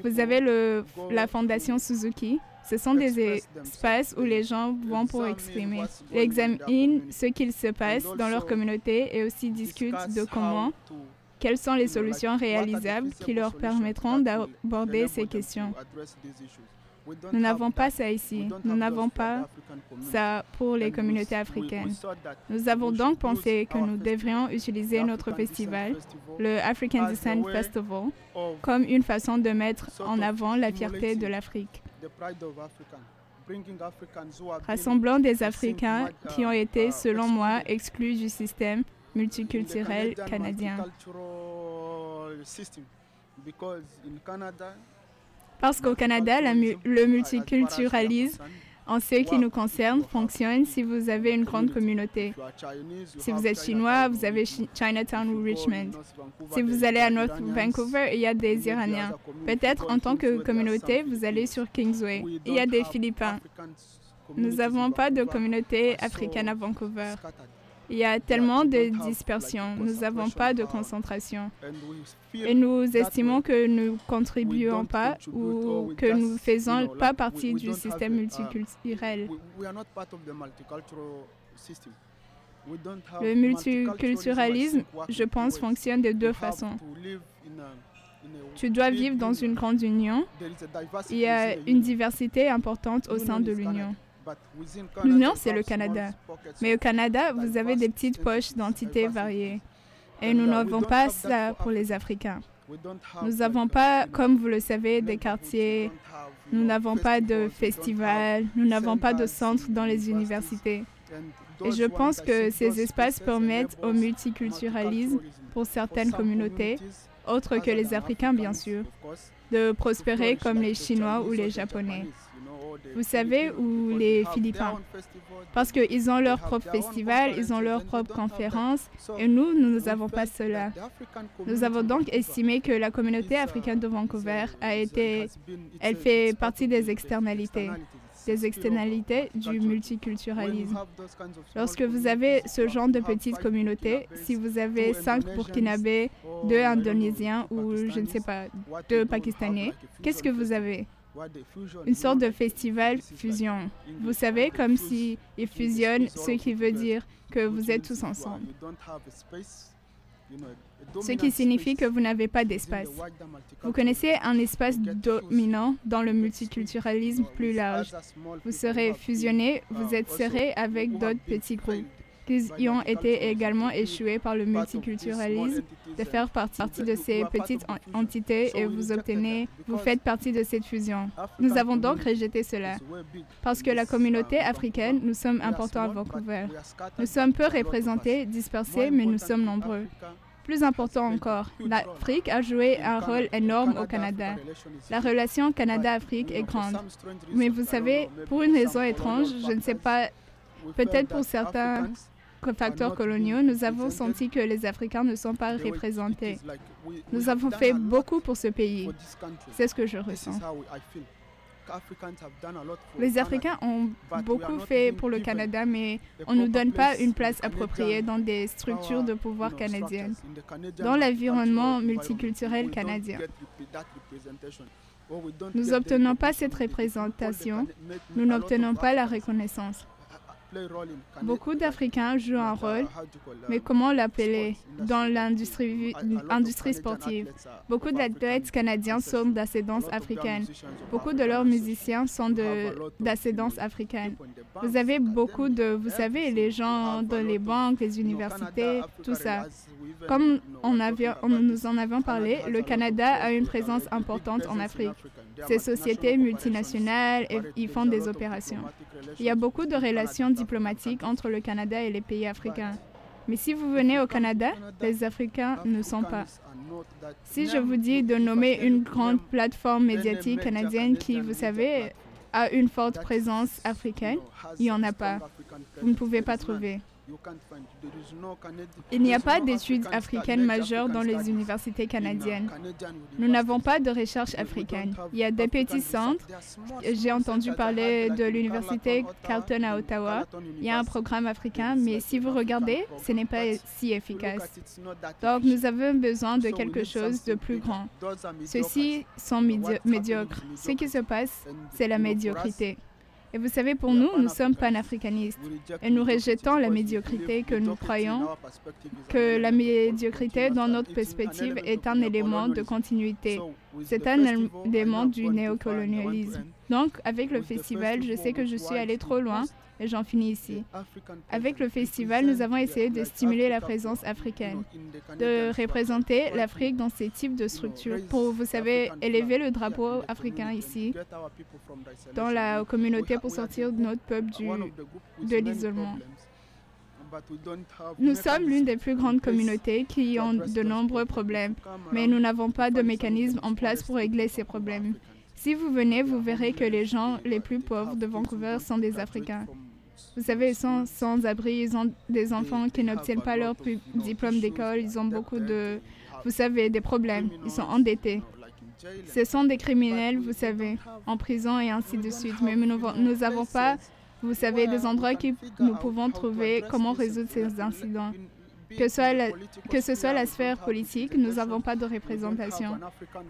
vous avez le, la Fondation Suzuki, ce sont des espaces où les gens vont pour exprimer. Ils examinent ce qu'il se passe dans leur communauté et aussi discutent de comment, quelles sont les solutions réalisables qui leur permettront d'aborder ces questions. Nous n'avons pas ça ici. Nous n'avons pas ça pour les communautés africaines. Nous avons donc pensé que nous devrions utiliser notre festival, le African Descent Festival, comme une façon de mettre en avant la fierté de l'Afrique rassemblant des Africains qui ont été, selon moi, exclus du système multiculturel canadien. Parce qu'au Canada, le multiculturalisme en ce qui nous concerne, fonctionne si vous avez une grande communauté. Si vous êtes chinois, vous avez Chinatown ou Richmond. Si vous allez à North Vancouver, il y a des Iraniens. Peut-être en tant que communauté, vous allez sur Kingsway. Il y a des Philippins. Nous n'avons pas de communauté africaine à Vancouver. Il y a tellement de dispersion, nous n'avons pas de concentration. Et nous estimons que nous ne contribuons pas ou que nous ne faisons pas partie du système multiculturel. Le multiculturalisme, je pense, fonctionne de deux façons. Tu dois vivre dans une grande union. Il y a une diversité importante au sein de l'union. L'Union, c'est le Canada. Mais au Canada, vous avez des petites poches d'entités variées. Et nous n'avons pas ça pour les Africains. Nous n'avons pas, comme vous le savez, des quartiers, nous n'avons pas de festivals, nous n'avons pas de centres dans les universités. Et je pense que ces espaces permettent au multiculturalisme pour certaines communautés, autres que les Africains bien sûr, de prospérer comme les Chinois ou les Japonais vous savez, ou les Philippins? Parce qu'ils ont leur propre festival, ils ont leur propre conférence, et nous, nous n'avons pas cela. Nous avons donc estimé que la communauté africaine de Vancouver a été, elle fait partie des externalités. des externalités du multiculturalisme. Lorsque vous avez ce genre de petite communauté, si vous avez cinq Burkinabés, deux Indonésiens ou je ne sais pas, deux Pakistanais, qu'est-ce que vous avez? Une sorte de festival fusion. Vous savez, comme si ils fusionnent, ce qui veut dire que vous êtes tous ensemble. Ce qui signifie que vous n'avez pas d'espace. Vous connaissez un espace dominant dans le multiculturalisme plus large. Vous serez fusionné, vous êtes serré avec d'autres petits groupes qui ont été également échoués par le multiculturalisme, de faire partie de ces petites entités et vous obtenez, vous faites partie de cette fusion. Nous avons donc rejeté cela. Parce que la communauté africaine, nous sommes importants à Vancouver. Nous sommes peu représentés, dispersés, mais nous sommes nombreux. Plus important encore, l'Afrique a joué un rôle énorme au Canada. La relation Canada-Afrique est grande. Mais vous savez, pour une raison étrange, je ne sais pas, peut-être pour certains facteurs coloniaux, nous avons senti que les Africains ne sont pas représentés. Nous avons fait beaucoup pour ce pays. C'est ce que je ressens. Les Africains ont beaucoup fait pour le Canada, mais on ne nous donne pas une place appropriée dans des structures de pouvoir canadiennes, dans l'environnement multiculturel canadien. Nous n'obtenons pas cette représentation, nous n'obtenons pas la reconnaissance. Beaucoup d'Africains jouent un rôle, mais comment l'appeler dans l'industrie industrie sportive Beaucoup d'athlètes canadiens sont d'ascendance africaine. Beaucoup de leurs musiciens sont d'ascendance africaine. Vous avez beaucoup de, vous savez, les gens dans les banques, les universités, tout ça. Comme on, avait, on nous en avons parlé, le Canada a une présence importante en Afrique. Ces sociétés multinationales, ils font des opérations. Il y a beaucoup de relations diplomatiques entre le Canada et les pays africains. Mais si vous venez au Canada, les Africains ne sont pas. Si je vous dis de nommer une grande plateforme médiatique canadienne qui, vous savez, a une forte présence africaine, il n'y en a pas. Vous ne pouvez pas trouver. Il n'y a pas d'études africaines majeures dans les universités canadiennes. Nous n'avons pas de recherche africaine. Il y a des petits centres. J'ai entendu parler de l'université Carleton à Ottawa. Il y a un programme africain, mais si vous regardez, ce n'est pas si efficace. Donc nous avons besoin de quelque chose de plus grand. Ceux-ci sont médiocres. Ce qui se passe, c'est la médiocrité. Et vous savez, pour nous, nous sommes panafricanistes. Et nous rejetons la médiocrité que nous croyons que la médiocrité, dans notre perspective, est un élément de continuité. C'est un élément du néocolonialisme. Donc, avec le festival, je sais que je suis allé trop loin et j'en finis ici. Avec le festival, nous avons essayé de stimuler la présence africaine, de représenter l'Afrique dans ces types de structures pour, vous savez, élever le drapeau africain ici, dans la communauté pour sortir notre peuple du, de l'isolement. Nous sommes l'une des plus grandes communautés qui ont de nombreux problèmes, mais nous n'avons pas de mécanisme en place pour régler ces problèmes. Si vous venez, vous verrez que les gens les plus pauvres de Vancouver sont des Africains. Vous savez, sont sans abri, ils ont des enfants qui n'obtiennent pas leur diplôme d'école, ils ont beaucoup de, vous savez, des problèmes, ils sont endettés. Ce sont des criminels, vous savez, en prison et ainsi de suite. Mais nous n'avons pas, vous savez, des endroits que nous pouvons trouver comment résoudre ces incidents. Que, que ce soit la sphère politique, nous n'avons pas de représentation.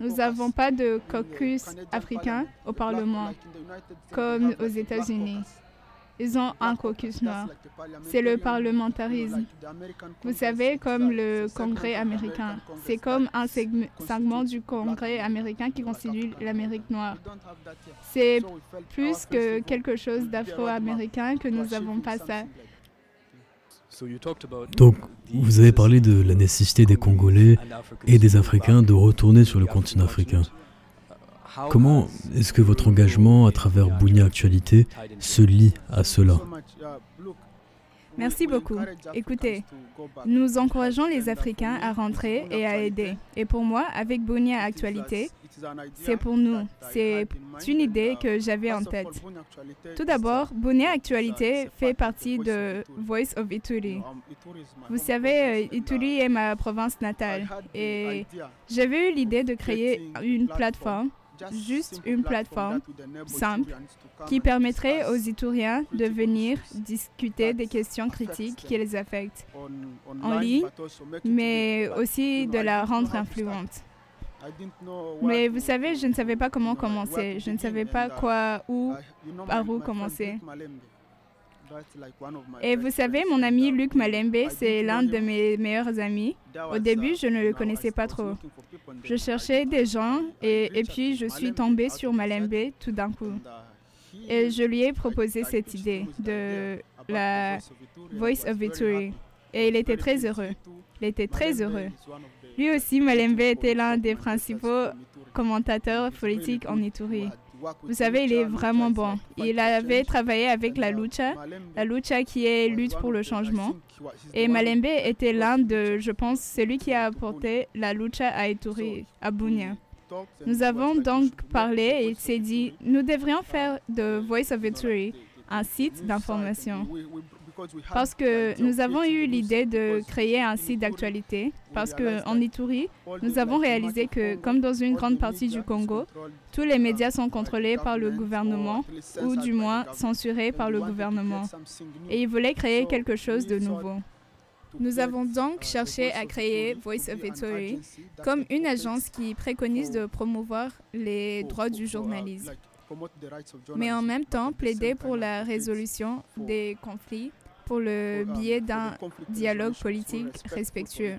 Nous n'avons pas de caucus africain au Parlement, comme aux États-Unis. Ils ont un caucus noir. C'est le parlementarisme. Vous savez, comme le Congrès américain. C'est comme un segment du Congrès américain qui constitue l'Amérique noire. C'est plus que quelque chose d'afro-américain que nous n'avons pas ça. Donc, vous avez parlé de la nécessité des Congolais et des Africains de retourner sur le continent africain. Comment est-ce que votre engagement à travers Bounia Actualité se lie à cela Merci beaucoup. Écoutez, nous encourageons les Africains à rentrer et à aider. Et pour moi, avec Bounia Actualité, c'est pour nous. C'est une idée que j'avais en tête. Tout d'abord, Bounia Actualité fait partie de Voice of Ituri. Vous savez, euh, Ituri est ma province natale et j'avais eu l'idée de créer une plateforme juste une plateforme simple qui permettrait aux Ituriens de venir discuter des questions critiques qui les affectent en ligne, mais aussi de la rendre influente. Mais vous savez, je ne savais pas comment commencer. Je ne savais pas quoi, où, par où commencer. Et vous savez, mon ami Luc Malembe, c'est l'un de mes meilleurs amis. Au début, je ne le connaissais pas trop. Je cherchais des gens et, et puis je suis tombée sur Malembe tout d'un coup. Et je lui ai proposé cette idée de la Voice of Victory. Et il était très heureux. Il était très heureux. Lui aussi, Malembe était l'un des principaux commentateurs politiques en Ituri. Vous savez, il est vraiment bon. Il avait travaillé avec la lucha, la lucha qui est lutte pour le changement. Et Malembe était l'un de, je pense, celui qui a apporté la lucha à Ituri, à Bunia. Nous avons donc parlé et il s'est dit, nous devrions faire de Voice of Ituri un site d'information. Parce que nous avons eu l'idée de créer un site d'actualité, parce qu'en Ituri, nous avons réalisé que, comme dans une grande partie du Congo, tous les médias sont contrôlés par le gouvernement, ou du moins censurés par le gouvernement. Et ils voulaient créer quelque chose de nouveau. Nous avons donc cherché à créer Voice of Ituri comme une agence qui préconise de promouvoir les droits du journalisme, mais en même temps plaider pour la résolution des conflits pour le biais d'un dialogue politique respectueux.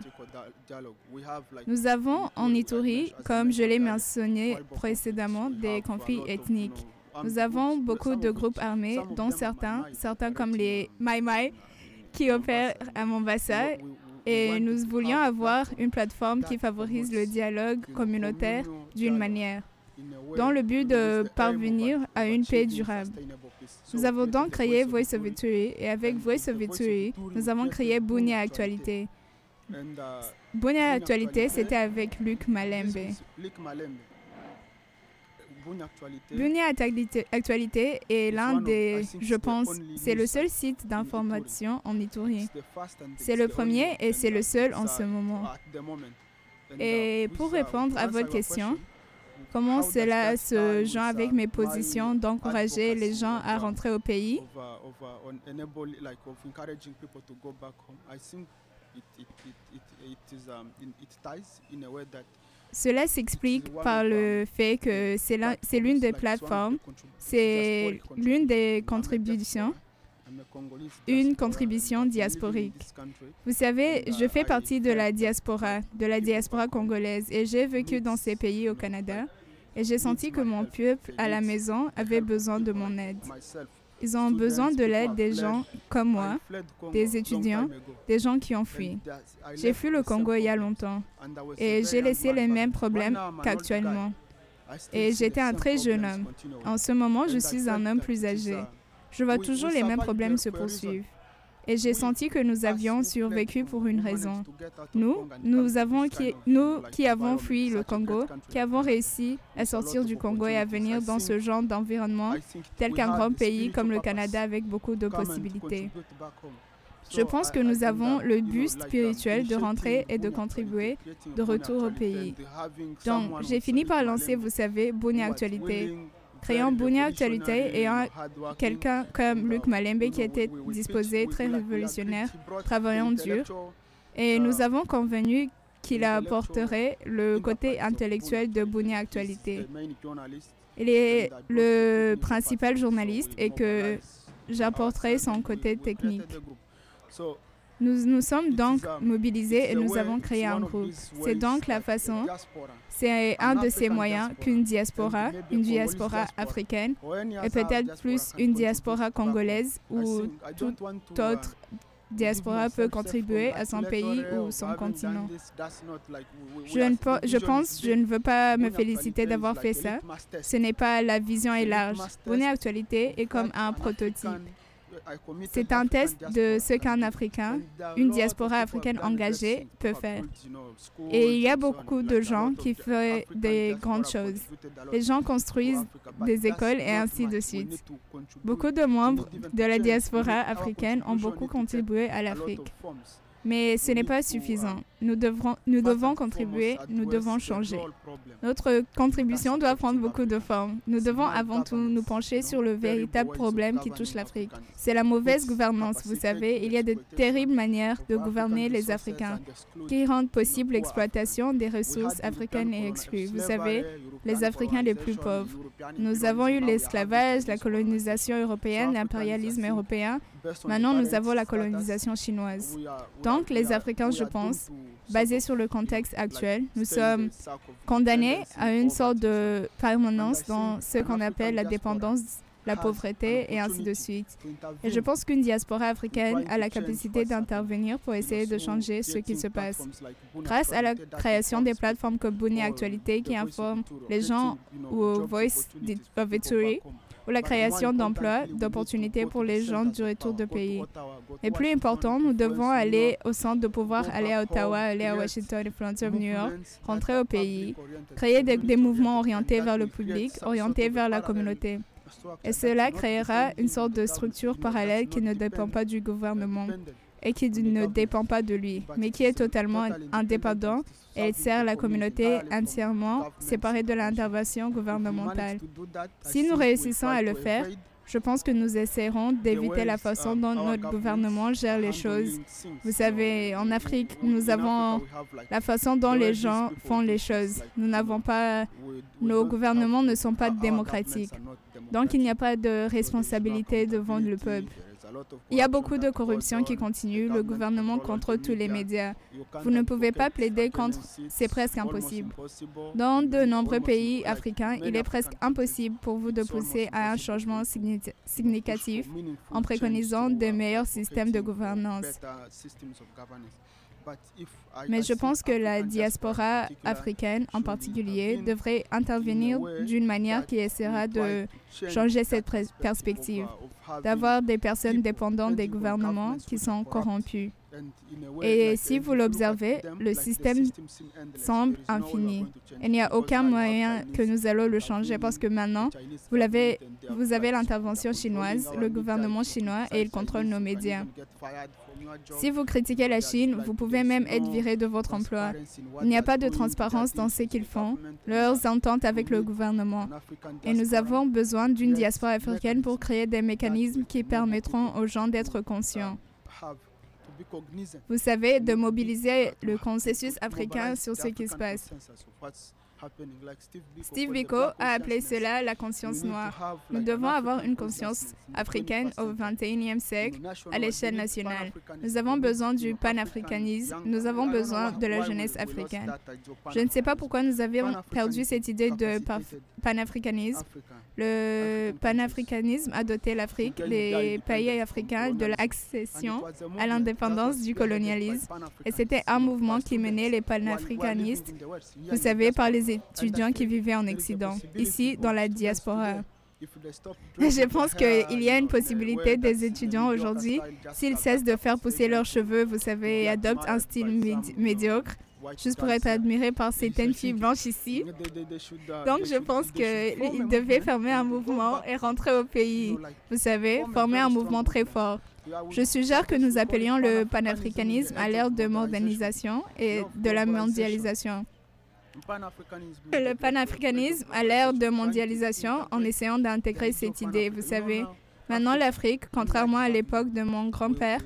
Nous avons en Ituri, comme je l'ai mentionné précédemment, des conflits ethniques. Nous avons beaucoup de groupes armés, dont certains, certains comme les Mai Mai, qui opèrent à Mombasa. Et nous voulions avoir une plateforme qui favorise le dialogue communautaire d'une manière, dans le but de parvenir à une paix durable. Nous avons donc créé Voice of Victory et avec Voice of Victory, nous avons créé Bunia Actualité. Bunia Actualité, c'était avec Luc Malembe. Bunia Actualité est l'un des, je pense, c'est le seul site d'information en Ituri. C'est le premier et c'est le seul en ce moment. Et pour répondre à votre question, Comment cela se joint avec mes positions d'encourager les gens à rentrer au pays? cela s'explique par le fait que c'est l'une des plateformes, c'est l'une des contributions, une contribution diasporique. Vous savez, je fais partie de la diaspora, de la diaspora congolaise, et j'ai vécu dans ces pays au Canada et j'ai senti que mon peuple à la maison avait besoin de mon aide. Ils ont besoin de l'aide des gens comme moi, des étudiants, des gens qui ont fui. J'ai fui le Congo il y a longtemps et j'ai laissé les mêmes problèmes qu'actuellement. Et j'étais un très jeune homme. En ce moment, je suis un homme plus âgé. Je vois toujours les mêmes problèmes se poursuivre. Et j'ai senti que nous avions survécu pour une raison. Nous, nous, avons qui, nous qui avons fui le Congo, qui avons réussi à sortir du Congo et à venir dans ce genre d'environnement, tel qu'un grand pays comme le Canada avec beaucoup de possibilités. Je pense que nous avons le but spirituel de rentrer et de contribuer de retour au pays. Donc, j'ai fini par lancer, vous savez, Boni Actualité. Créant Boni Actualité et quelqu'un comme Luc Malembe qui était disposé, très révolutionnaire, travaillant dur. Et nous avons convenu qu'il apporterait le côté intellectuel de Boni Actualité. Il est le principal journaliste et que j'apporterai son côté technique. Nous nous sommes donc mobilisés et nous avons créé un groupe. C'est donc la façon, c'est un de ces moyens qu'une diaspora, une diaspora africaine, et peut-être plus une diaspora congolaise ou toute autre diaspora peut contribuer à son pays ou son continent. Je, ne, je pense, je ne veux pas me féliciter d'avoir fait ça. Ce n'est pas la vision est large. Bonne actualité est comme un prototype. C'est un test de ce qu'un Africain, une diaspora africaine engagée, peut faire. Et il y a beaucoup de gens qui font des grandes choses. Les gens construisent des écoles et ainsi de suite. Beaucoup de membres de la diaspora africaine ont beaucoup contribué à l'Afrique. Mais ce n'est pas suffisant. Nous, devons contribuer, nous devons changer. Notre contribution doit prendre beaucoup de formes. Nous devons avant tout nous pencher sur le véritable problème qui touche l'Afrique. C'est la mauvaise gouvernance, vous savez. Il y a de terribles manières de gouverner les Africains qui rendent possible l'exploitation des ressources africaines et exclues. Vous savez, les Africains les plus pauvres. Nous avons eu l'esclavage, la colonisation européenne, l'impérialisme européen. Maintenant, nous avons la colonisation chinoise. Donc, les Africains, je pense, basés sur le contexte actuel, nous sommes condamnés à une sorte de permanence dans ce qu'on appelle la dépendance la pauvreté et ainsi de suite. Et je pense qu'une diaspora africaine a la capacité d'intervenir pour essayer de changer ce qui se passe. Grâce à la création des plateformes comme Buni Actualité qui informent les gens ou Voice of Ituri, ou la création d'emplois, d'opportunités pour les gens du retour de pays. Et plus important, nous devons aller au centre de pouvoir, aller à Ottawa, aller à Washington, influencer New York, rentrer au pays, créer des mouvements orientés vers le public, orientés vers la communauté. Et cela créera une sorte de structure parallèle qui ne dépend pas du gouvernement et qui ne dépend pas de lui, mais qui est totalement indépendant et sert la communauté entièrement séparée de l'intervention gouvernementale. Si nous réussissons à le faire, je pense que nous essaierons d'éviter la façon dont notre gouvernement gère les choses. Vous savez, en Afrique, nous avons la façon dont les gens font les choses. Nous n'avons pas, nos gouvernements ne sont pas démocratiques. Donc il n'y a pas de responsabilité devant le peuple. Il y a beaucoup de corruption qui continue. Le gouvernement contrôle tous les médias. Vous ne pouvez pas plaider contre. C'est presque impossible. Dans de nombreux pays africains, il est presque impossible pour vous de pousser à un changement significatif en préconisant de meilleurs systèmes de gouvernance. Mais je pense que la diaspora africaine en particulier devrait intervenir d'une manière qui essaiera de changer cette perspective, d'avoir des personnes dépendantes des gouvernements qui sont corrompus. Et si vous l'observez, le système semble infini. Il n'y a aucun moyen que nous allons le changer parce que maintenant, vous avez, vous avez l'intervention chinoise, le gouvernement chinois et il contrôle nos médias. Si vous critiquez la Chine, vous pouvez même être viré de votre emploi. Il n'y a pas de transparence dans ce qu'ils font, leurs ententes avec le gouvernement. Et nous avons besoin d'une diaspora africaine pour créer des mécanismes qui permettront aux gens d'être conscients. Vous savez, de mobiliser le consensus africain sur ce qui se passe. Steve Biko a appelé cela la conscience noire. Nous devons avoir une conscience africaine au XXIe siècle à l'échelle nationale. Nous avons besoin du panafricanisme. Nous avons besoin de la jeunesse africaine. Je ne sais pas pourquoi nous avions perdu cette idée de panafricanisme. Le panafricanisme a doté l'Afrique, les pays africains, de l'accession à l'indépendance du colonialisme. Et c'était un mouvement qui menait les panafricanistes, vous savez, par les étudiants qui vivaient en Occident, ici dans la diaspora. Je pense qu'il y a une possibilité des étudiants aujourd'hui, s'ils cessent de faire pousser leurs cheveux, vous savez, et adoptent un style médiocre, juste pour être admirés par certaines filles blanches ici. Donc je pense qu'ils devaient fermer un mouvement et rentrer au pays. Vous savez, former un mouvement très fort. Je suggère que nous appelions le panafricanisme à l'ère de modernisation et de la mondialisation. Le panafricanisme à l'ère de mondialisation en essayant d'intégrer cette idée. Vous savez, maintenant l'Afrique, contrairement à l'époque de mon grand-père,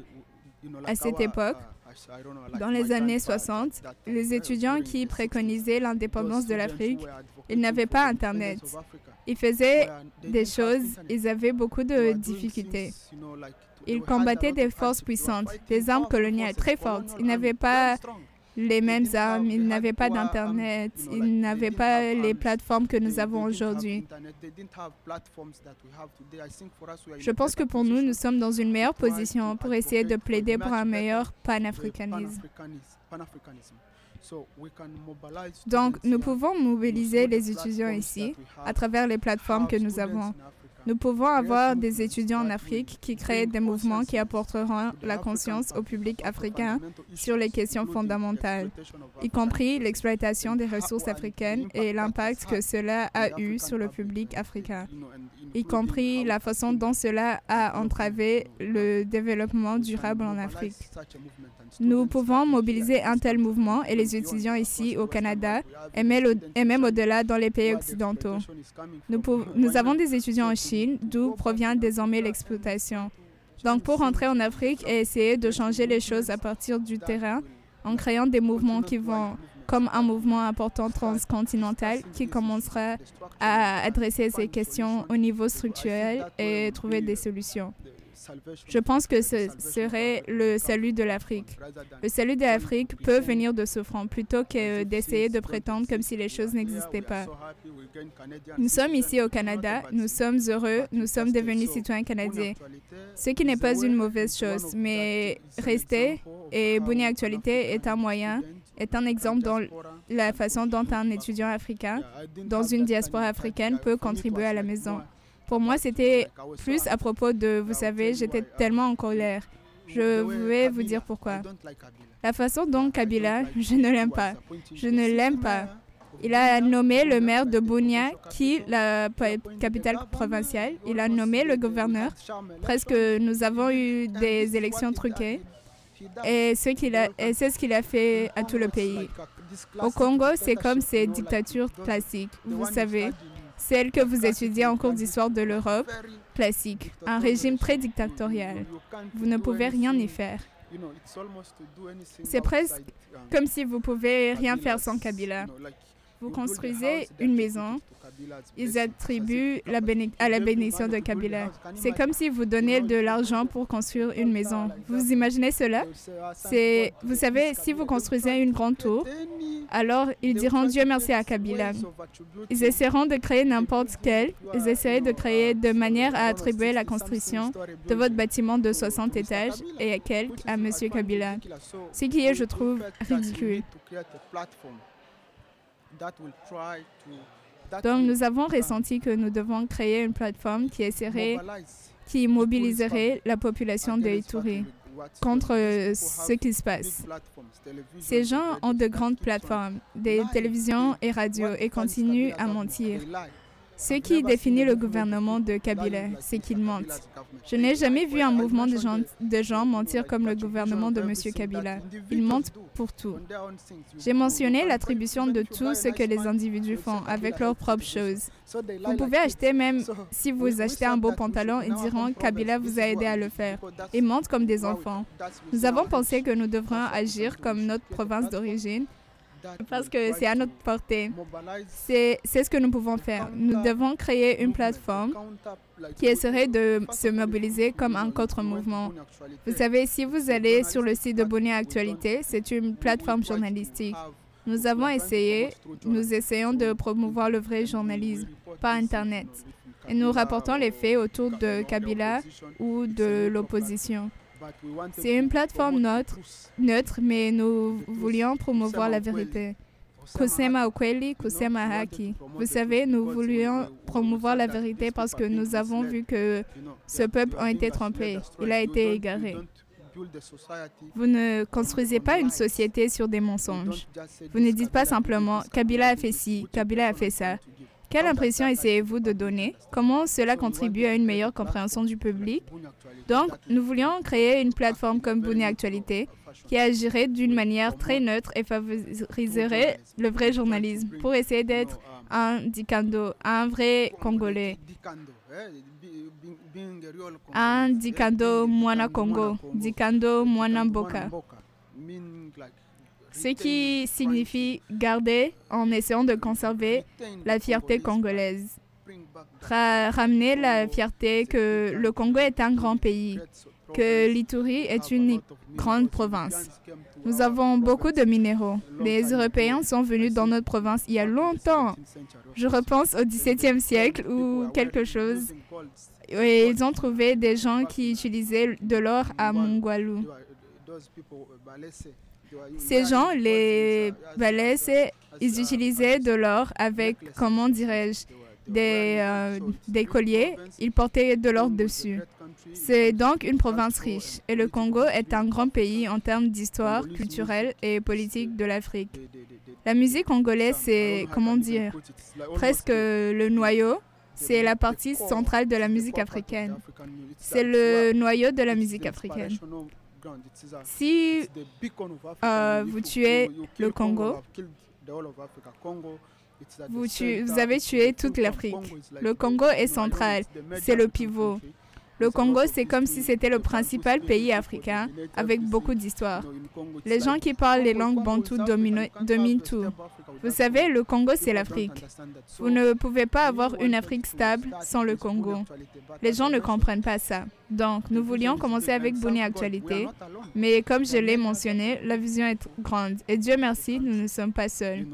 à cette époque, dans les années 60, les étudiants qui préconisaient l'indépendance de l'Afrique, ils n'avaient pas Internet. Ils faisaient des choses, ils avaient beaucoup de difficultés. Ils combattaient des forces puissantes, des armes coloniales très fortes. Ils n'avaient pas les mêmes armes, ils n'avaient pas d'Internet, ils n'avaient pas les plateformes que nous avons aujourd'hui. Je pense que pour nous, nous sommes dans une meilleure position pour essayer de plaider pour un meilleur panafricanisme. Donc, nous pouvons mobiliser les étudiants ici à travers les plateformes que nous avons. Nous pouvons avoir des étudiants en Afrique qui créent des mouvements qui apporteront la conscience au public africain sur les questions fondamentales, y compris l'exploitation des ressources africaines et l'impact que cela a eu sur le public africain, y compris la façon dont cela a entravé le développement durable en Afrique. Nous pouvons mobiliser un tel mouvement et les étudiants ici au Canada et même au-delà dans les pays occidentaux. Nous, avons des étudiants en Chine, d'où provient désormais l'exploitation. Donc pour rentrer en Afrique et essayer de changer les choses à partir du terrain, en créant des mouvements qui vont comme un mouvement important transcontinental qui commencera à adresser ces questions au niveau structurel et trouver des solutions. Je pense que ce serait le salut de l'Afrique. Le salut de l'Afrique peut venir de ce front plutôt que d'essayer de prétendre comme si les choses n'existaient pas. Nous sommes ici au Canada, nous sommes heureux, nous sommes devenus citoyens canadiens. Ce qui n'est pas une mauvaise chose, mais rester et Boni Actualité est un moyen, est un exemple dans la façon dont un étudiant africain dans une diaspora africaine peut contribuer à la maison. Pour moi, c'était plus à propos de, vous savez, j'étais tellement en colère. Je vais vous dire pourquoi. La façon dont Kabila, je ne l'aime pas. Je ne l'aime pas. Il a nommé le maire de Bunia, qui la capitale provinciale. Il a nommé le gouverneur. Presque nous avons eu des élections truquées. Et c'est ce qu'il a fait à tout le pays. Au Congo, c'est comme ces dictatures classiques. Vous savez, celle que vous étudiez en cours d'histoire de l'Europe, classique, un régime très dictatorial. Vous ne pouvez rien y faire. C'est presque comme si vous pouvez rien faire sans Kabila. Vous construisez une maison, ils attribuent la à la bénédiction de Kabila. C'est comme si vous donnez de l'argent pour construire une maison. Vous imaginez cela? C'est, vous savez, si vous construisez une grande tour, alors ils diront Dieu merci à Kabila. Ils essaieront de créer n'importe quel, ils essaieront de créer de manière à attribuer la construction de votre bâtiment de 60 étages et quelques à M. Kabila. Ce qui est, je trouve, ridicule. Donc nous avons ressenti que nous devons créer une plateforme qui essaierait, qui mobiliserait la population de Ituri contre ce qui se passe. Ces gens ont de grandes plateformes, des télévisions et radios et continuent à mentir. Ce qui définit le gouvernement de Kabila, c'est qu'il mentent. Je n'ai jamais vu un mouvement de gens, mentir comme le gouvernement de M. Kabila. Ils mentent pour tout. J'ai mentionné l'attribution de tout ce que les individus font avec leurs propres choses. Vous pouvez acheter même, si vous achetez un beau pantalon, ils diront Kabila vous a aidé à le faire. Ils mentent comme des enfants. Nous avons pensé que nous devrions agir comme notre province d'origine parce que c'est à notre portée. C'est ce que nous pouvons faire. Nous devons créer une plateforme qui essaierait de se mobiliser comme un contre-mouvement. Vous savez, si vous allez sur le site de Bonnet Actualité, c'est une plateforme journalistique. Nous avons essayé, nous essayons de promouvoir le vrai journalisme par Internet. Et nous rapportons les faits autour de Kabila ou de l'opposition. C'est une plateforme neutre, neutre, mais nous voulions promouvoir la vérité. Kusema ukweli, kusema haki. Vous savez, nous voulions promouvoir la vérité parce que nous avons vu que ce peuple a été trompé. Il a été égaré. Vous ne construisez pas une société sur des mensonges. Vous ne dites pas simplement Kabila a fait ci, Kabila a fait ça. Quelle impression essayez-vous de donner? Comment cela contribue à une meilleure compréhension du public? Donc, nous voulions créer une plateforme comme Bouni Actualité qui agirait d'une manière très neutre et favoriserait le vrai journalisme pour essayer d'être un Dikando, un vrai Congolais. Un Dikando Mwana Congo, Dikando Mwana Mboka. Ce qui signifie garder en essayant de conserver la fierté congolaise. ramener la fierté que le Congo est un grand pays, que l'Ituri est une grande province. Nous avons beaucoup de minéraux. Les Européens sont venus dans notre province il y a longtemps. Je repense au XVIIe siècle ou quelque chose. Et ils ont trouvé des gens qui utilisaient de l'or à Mongwalu. Ces gens, les Balès, ils utilisaient de l'or avec, comment dirais-je, des, euh, des colliers. Ils portaient de l'or dessus. C'est donc une province riche et le Congo est un grand pays en termes d'histoire culturelle et politique de l'Afrique. La musique congolaise, c'est, comment dire, presque le noyau, c'est la partie centrale de la musique africaine. C'est le noyau de la musique africaine. Si euh, vous tuez le Congo, vous, vous avez tué toute l'Afrique. Le Congo est central, c'est le pivot. Le Congo, c'est comme si c'était le principal pays africain avec beaucoup d'histoire. Les gens qui parlent les langues bantoues dominent tout. Vous savez, le Congo, c'est l'Afrique. Vous ne pouvez pas avoir une Afrique stable sans le Congo. Les gens ne comprennent pas ça. Donc, nous voulions commencer avec Boni Actualité, mais comme je l'ai mentionné, la vision est grande. Et Dieu merci, nous ne sommes pas seuls.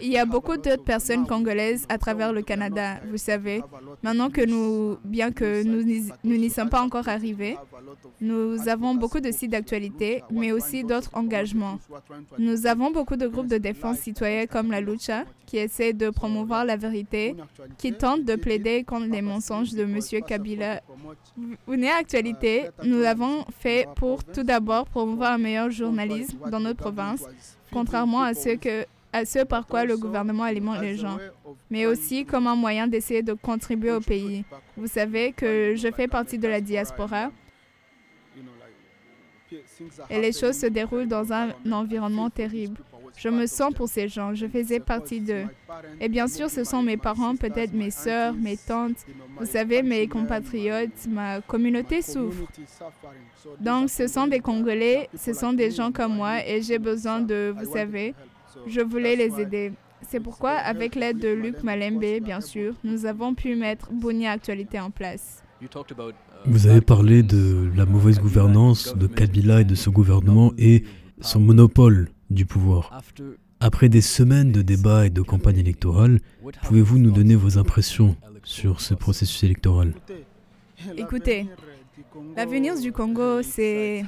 Il y a beaucoup d'autres personnes congolaises à travers le Canada, vous savez. Maintenant que nous, bien que nous n'y sommes pas encore arrivés, nous avons beaucoup de sites d'actualité, mais aussi d'autres engagements. Nous avons beaucoup de groupes de défense citoyens comme la Lucha, qui essaient de promouvoir la vérité, qui tentent de plaider contre les mensonges de M. Kabila. Une actualité, nous l'avons fait pour tout d'abord promouvoir un meilleur journalisme dans notre province, contrairement à ce que à ce par quoi le gouvernement alimente les gens, mais aussi comme un moyen d'essayer de contribuer au pays. Vous savez que je fais partie de la diaspora et les choses se déroulent dans un environnement terrible. Je me sens pour ces gens, je faisais partie d'eux. Et bien sûr, ce sont mes parents, peut-être mes soeurs, mes tantes, vous savez, mes compatriotes, ma communauté souffre. Donc, ce sont des Congolais, ce sont des gens comme moi et j'ai besoin de, vous savez, je voulais les aider. C'est pourquoi, avec l'aide de Luc Malembe, bien sûr, nous avons pu mettre Boni Actualité en place. Vous avez parlé de la mauvaise gouvernance de Kabila et de son gouvernement et son monopole du pouvoir. Après des semaines de débats et de campagne électorale, pouvez-vous nous donner vos impressions sur ce processus électoral? Écoutez, L'avenir du Congo, c'est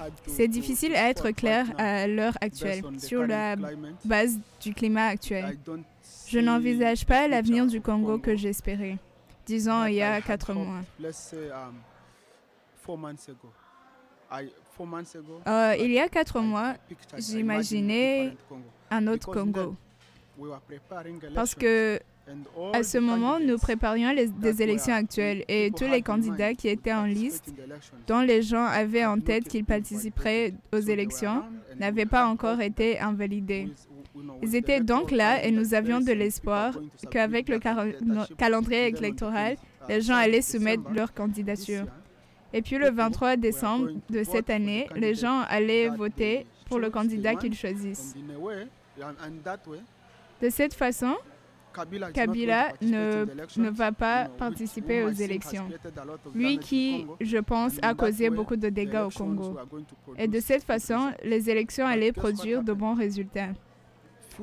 difficile à être clair à l'heure actuelle, sur la base du climat actuel. Je n'envisage pas l'avenir du Congo que j'espérais, disons il y a quatre mois. Euh, il y a quatre mois, j'imaginais un autre Congo. Parce que à ce moment, nous préparions les, des élections actuelles et tous les candidats qui étaient en liste, dont les gens avaient en tête qu'ils participeraient aux élections, n'avaient pas encore été invalidés. Ils étaient donc là et nous avions de l'espoir qu'avec le calendrier électoral, les gens allaient soumettre leur candidature. Et puis le 23 décembre de cette année, les gens allaient voter pour le candidat qu'ils choisissent. De cette façon, Kabila ne, ne, va pas participer aux élections. Lui qui, je pense, a causé beaucoup de dégâts au Congo. Et de cette façon, les élections allaient produire de bons résultats.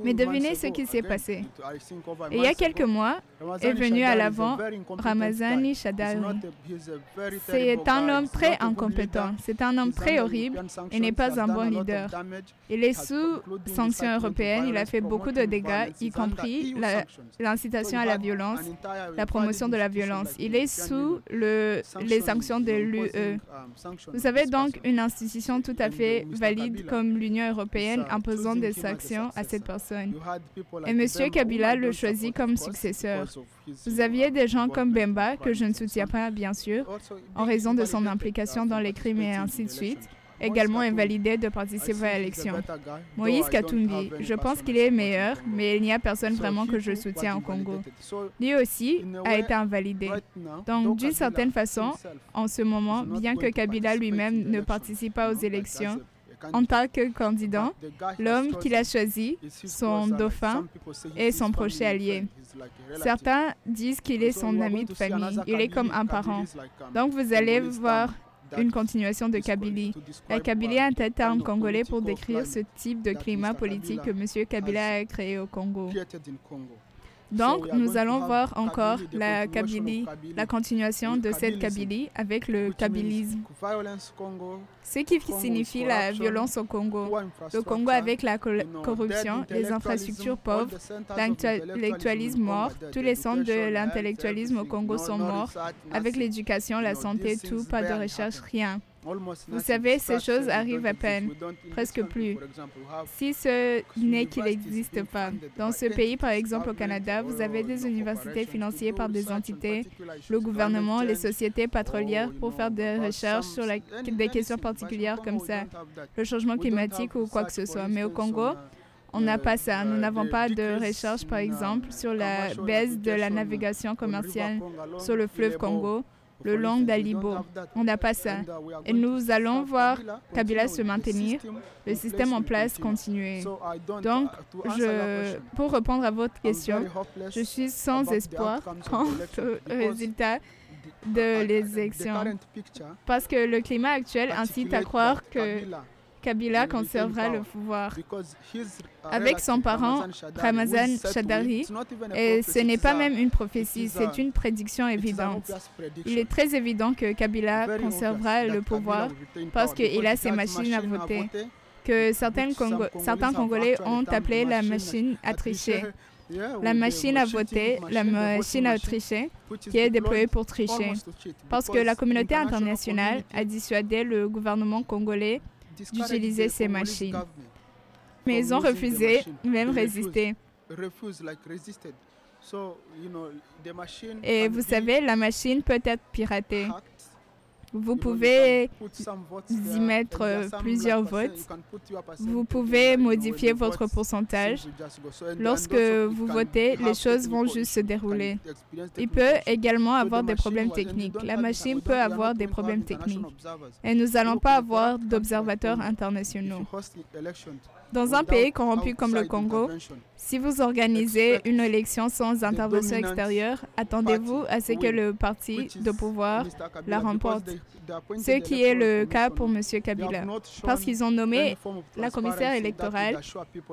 Mais devinez ce qui s'est passé. il y a quelques mois, est venu à l'avant, Ramazani Shadari. C'est un homme très incompétent, c'est un homme très horrible et n'est pas un bon leader. Il est sous sanctions européennes, il a fait beaucoup de dégâts, y compris l'incitation à la violence, la promotion de la violence. Il est sous le, les sanctions de l'UE. Vous avez donc une institution tout à fait valide comme l'Union européenne imposant des sanctions à cette personne. Et M. Kabila le choisit comme successeur. Vous aviez des gens comme Bemba, que je ne soutiens pas bien sûr, en raison de son implication dans les crimes et ainsi de suite, également invalidé de participer à l'élection. Moïse Katumbi, je pense qu'il est meilleur, mais il n'y a personne vraiment que je soutiens au Congo. Lui aussi a été invalidé. Donc, d'une certaine façon, en ce moment, bien que Kabila lui-même ne participe pas aux élections, en tant que candidat, l'homme qu'il a choisi, son dauphin, est son prochain allié. Certains disent qu'il est son ami de famille, il est comme un parent. Donc vous allez voir une continuation de Kabylie. La Kabylie est un terme congolais pour décrire ce type de climat politique que M. Kabila a créé au Congo. Donc, nous allons voir encore la Kabylie, la continuation de cette Kabylie avec le kabylisme. Ce qui signifie la violence au Congo. Le Congo avec la corruption, les infrastructures pauvres, l'intellectualisme mort, tous les centres de l'intellectualisme au Congo sont morts, avec l'éducation, la santé, tout, pas de recherche, rien. Vous savez, ces choses arrivent à peine, presque plus. Si ce n'est qu'il n'existe pas. Dans ce pays, par exemple au Canada, vous avez des universités financées par des entités, le gouvernement, les sociétés pétrolières pour faire des recherches sur des questions particulières comme ça, le changement climatique ou quoi que ce soit. Mais au Congo, on n'a pas ça. Nous n'avons pas de recherche, par exemple, sur la baisse de la navigation commerciale sur le fleuve Congo le long d'Alibo. On n'a pas ça. Et nous allons voir Kabila se maintenir, le système en place continuer. Donc, je, pour répondre à votre question, je suis sans espoir quant au résultat de l'élection. Parce que le climat actuel incite à croire que Kabila conservera le pouvoir avec son parent Ramazan Shadari. Et ce n'est pas même une prophétie, c'est une prédiction évidente. Il est très évident que Kabila conservera le pouvoir parce qu'il a ses machines à voter, que certains, certains Congolais ont appelé la machine à tricher. La machine à voter, la machine à tricher, qui est déployée pour tricher. Parce que la communauté internationale a dissuadé le gouvernement congolais d'utiliser ces machines. Mais ils ont refusé, même résisté. Et vous savez, la machine peut être piratée. Vous pouvez y mettre plusieurs votes. Vous pouvez modifier votre pourcentage. Lorsque vous votez, les choses vont juste se dérouler. Il peut également avoir des problèmes techniques. La machine peut avoir des problèmes techniques. Et nous n'allons pas avoir d'observateurs internationaux. Dans un pays corrompu comme le Congo, si vous organisez une élection sans intervention extérieure, attendez-vous à ce que le parti de pouvoir la remporte. Ce qui est le cas pour M. Kabila. Parce qu'ils ont nommé la commissaire électorale,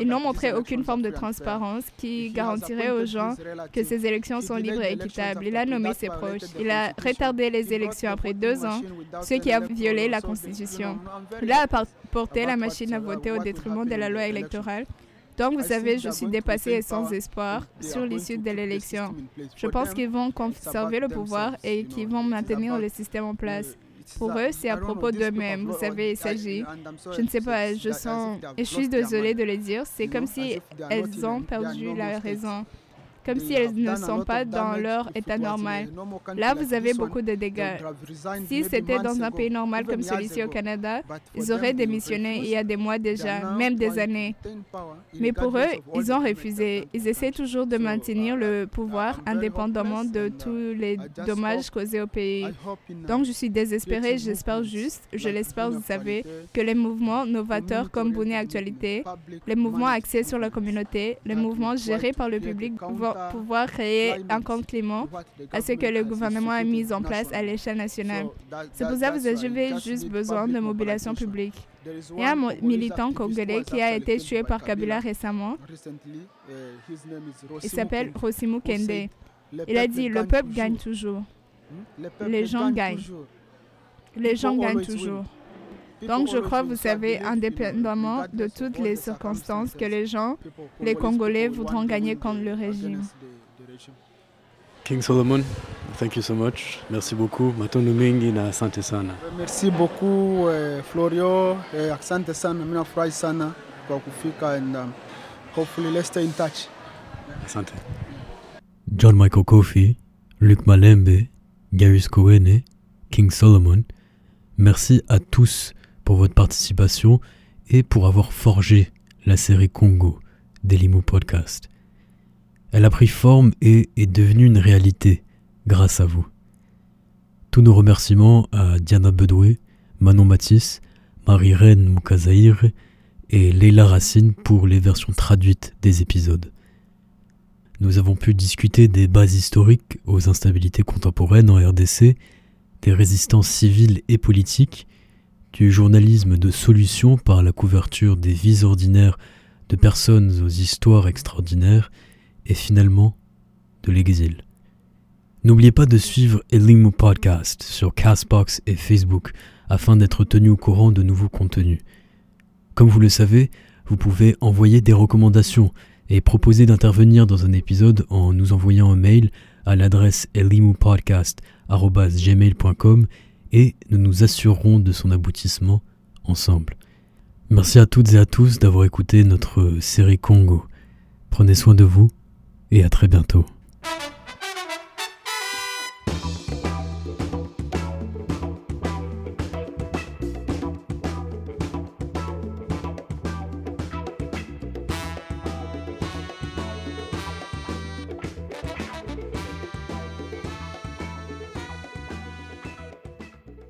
ils n'ont montré aucune forme de transparence qui garantirait aux gens que ces élections sont libres et équitables. Il a nommé ses proches. Il a retardé les élections après deux ans, ce qui a violé la Constitution. Il a apporté la machine à voter au détriment de la loi électorale. Donc, vous savez, je suis dépassé et sans espoir sur l'issue de l'élection. Je pense qu'ils vont conserver le pouvoir et qu'ils vont maintenir le système en place. Pour eux, c'est à propos d'eux-mêmes. Vous savez, il s'agit, je ne sais pas, je sens, et je suis désolée de le dire, c'est comme si elles ont perdu la raison comme si elles ne sont pas dans leur état normal. Là, vous avez beaucoup de dégâts. Si c'était dans un pays normal comme celui-ci au Canada, ils auraient démissionné il y a des mois déjà, même des années. Mais pour eux, ils ont refusé. Ils essaient toujours de maintenir le pouvoir indépendamment de tous les dommages causés au pays. Donc, je suis désespérée. J'espère juste, je l'espère, vous savez, que les mouvements novateurs comme Bouni Actualité, les mouvements axés sur la communauté, les mouvements gérés par le public vont pouvoir créer un compte Clément à ce que le gouvernement a mis en place à l'échelle nationale. C'est pour ça que vous avez juste besoin de mobilisation publique. Il y a un militant congolais qui a été tué par Kabila récemment. Il s'appelle Rosimu Kende. Il a dit, le peuple gagne toujours. Les gens gagnent. Les gens gagnent toujours. Donc je crois, vous savez, indépendamment de toutes les circonstances, que les gens, les Congolais, voudront gagner contre le régime. King Solomon, thank you so much. Merci beaucoup. Matondo mingi na asante sana. Merci beaucoup eh, Florio, eh, asante sana. Mimi nafurahi sana kwa kufika and um, hopefully let's stay in touch. Asante. John Michael Kofi, Luc Malembe, Garius Kowene, King Solomon, merci à tous pour votre participation et pour avoir forgé la série Congo des Limo Podcast. Elle a pris forme et est devenue une réalité grâce à vous. Tous nos remerciements à Diana Bedoué, Manon Matisse, Marie-Reine Moukazaïr et Leila Racine pour les versions traduites des épisodes. Nous avons pu discuter des bases historiques aux instabilités contemporaines en RDC, des résistances civiles et politiques, du journalisme de solution par la couverture des vies ordinaires de personnes aux histoires extraordinaires, et finalement de l'exil. N'oubliez pas de suivre Elimu Podcast sur Castbox et Facebook afin d'être tenu au courant de nouveaux contenus. Comme vous le savez, vous pouvez envoyer des recommandations et proposer d'intervenir dans un épisode en nous envoyant un mail à l'adresse elimupodcast.gmail.com et nous nous assurerons de son aboutissement ensemble. Merci à toutes et à tous d'avoir écouté notre série Congo. Prenez soin de vous et à très bientôt.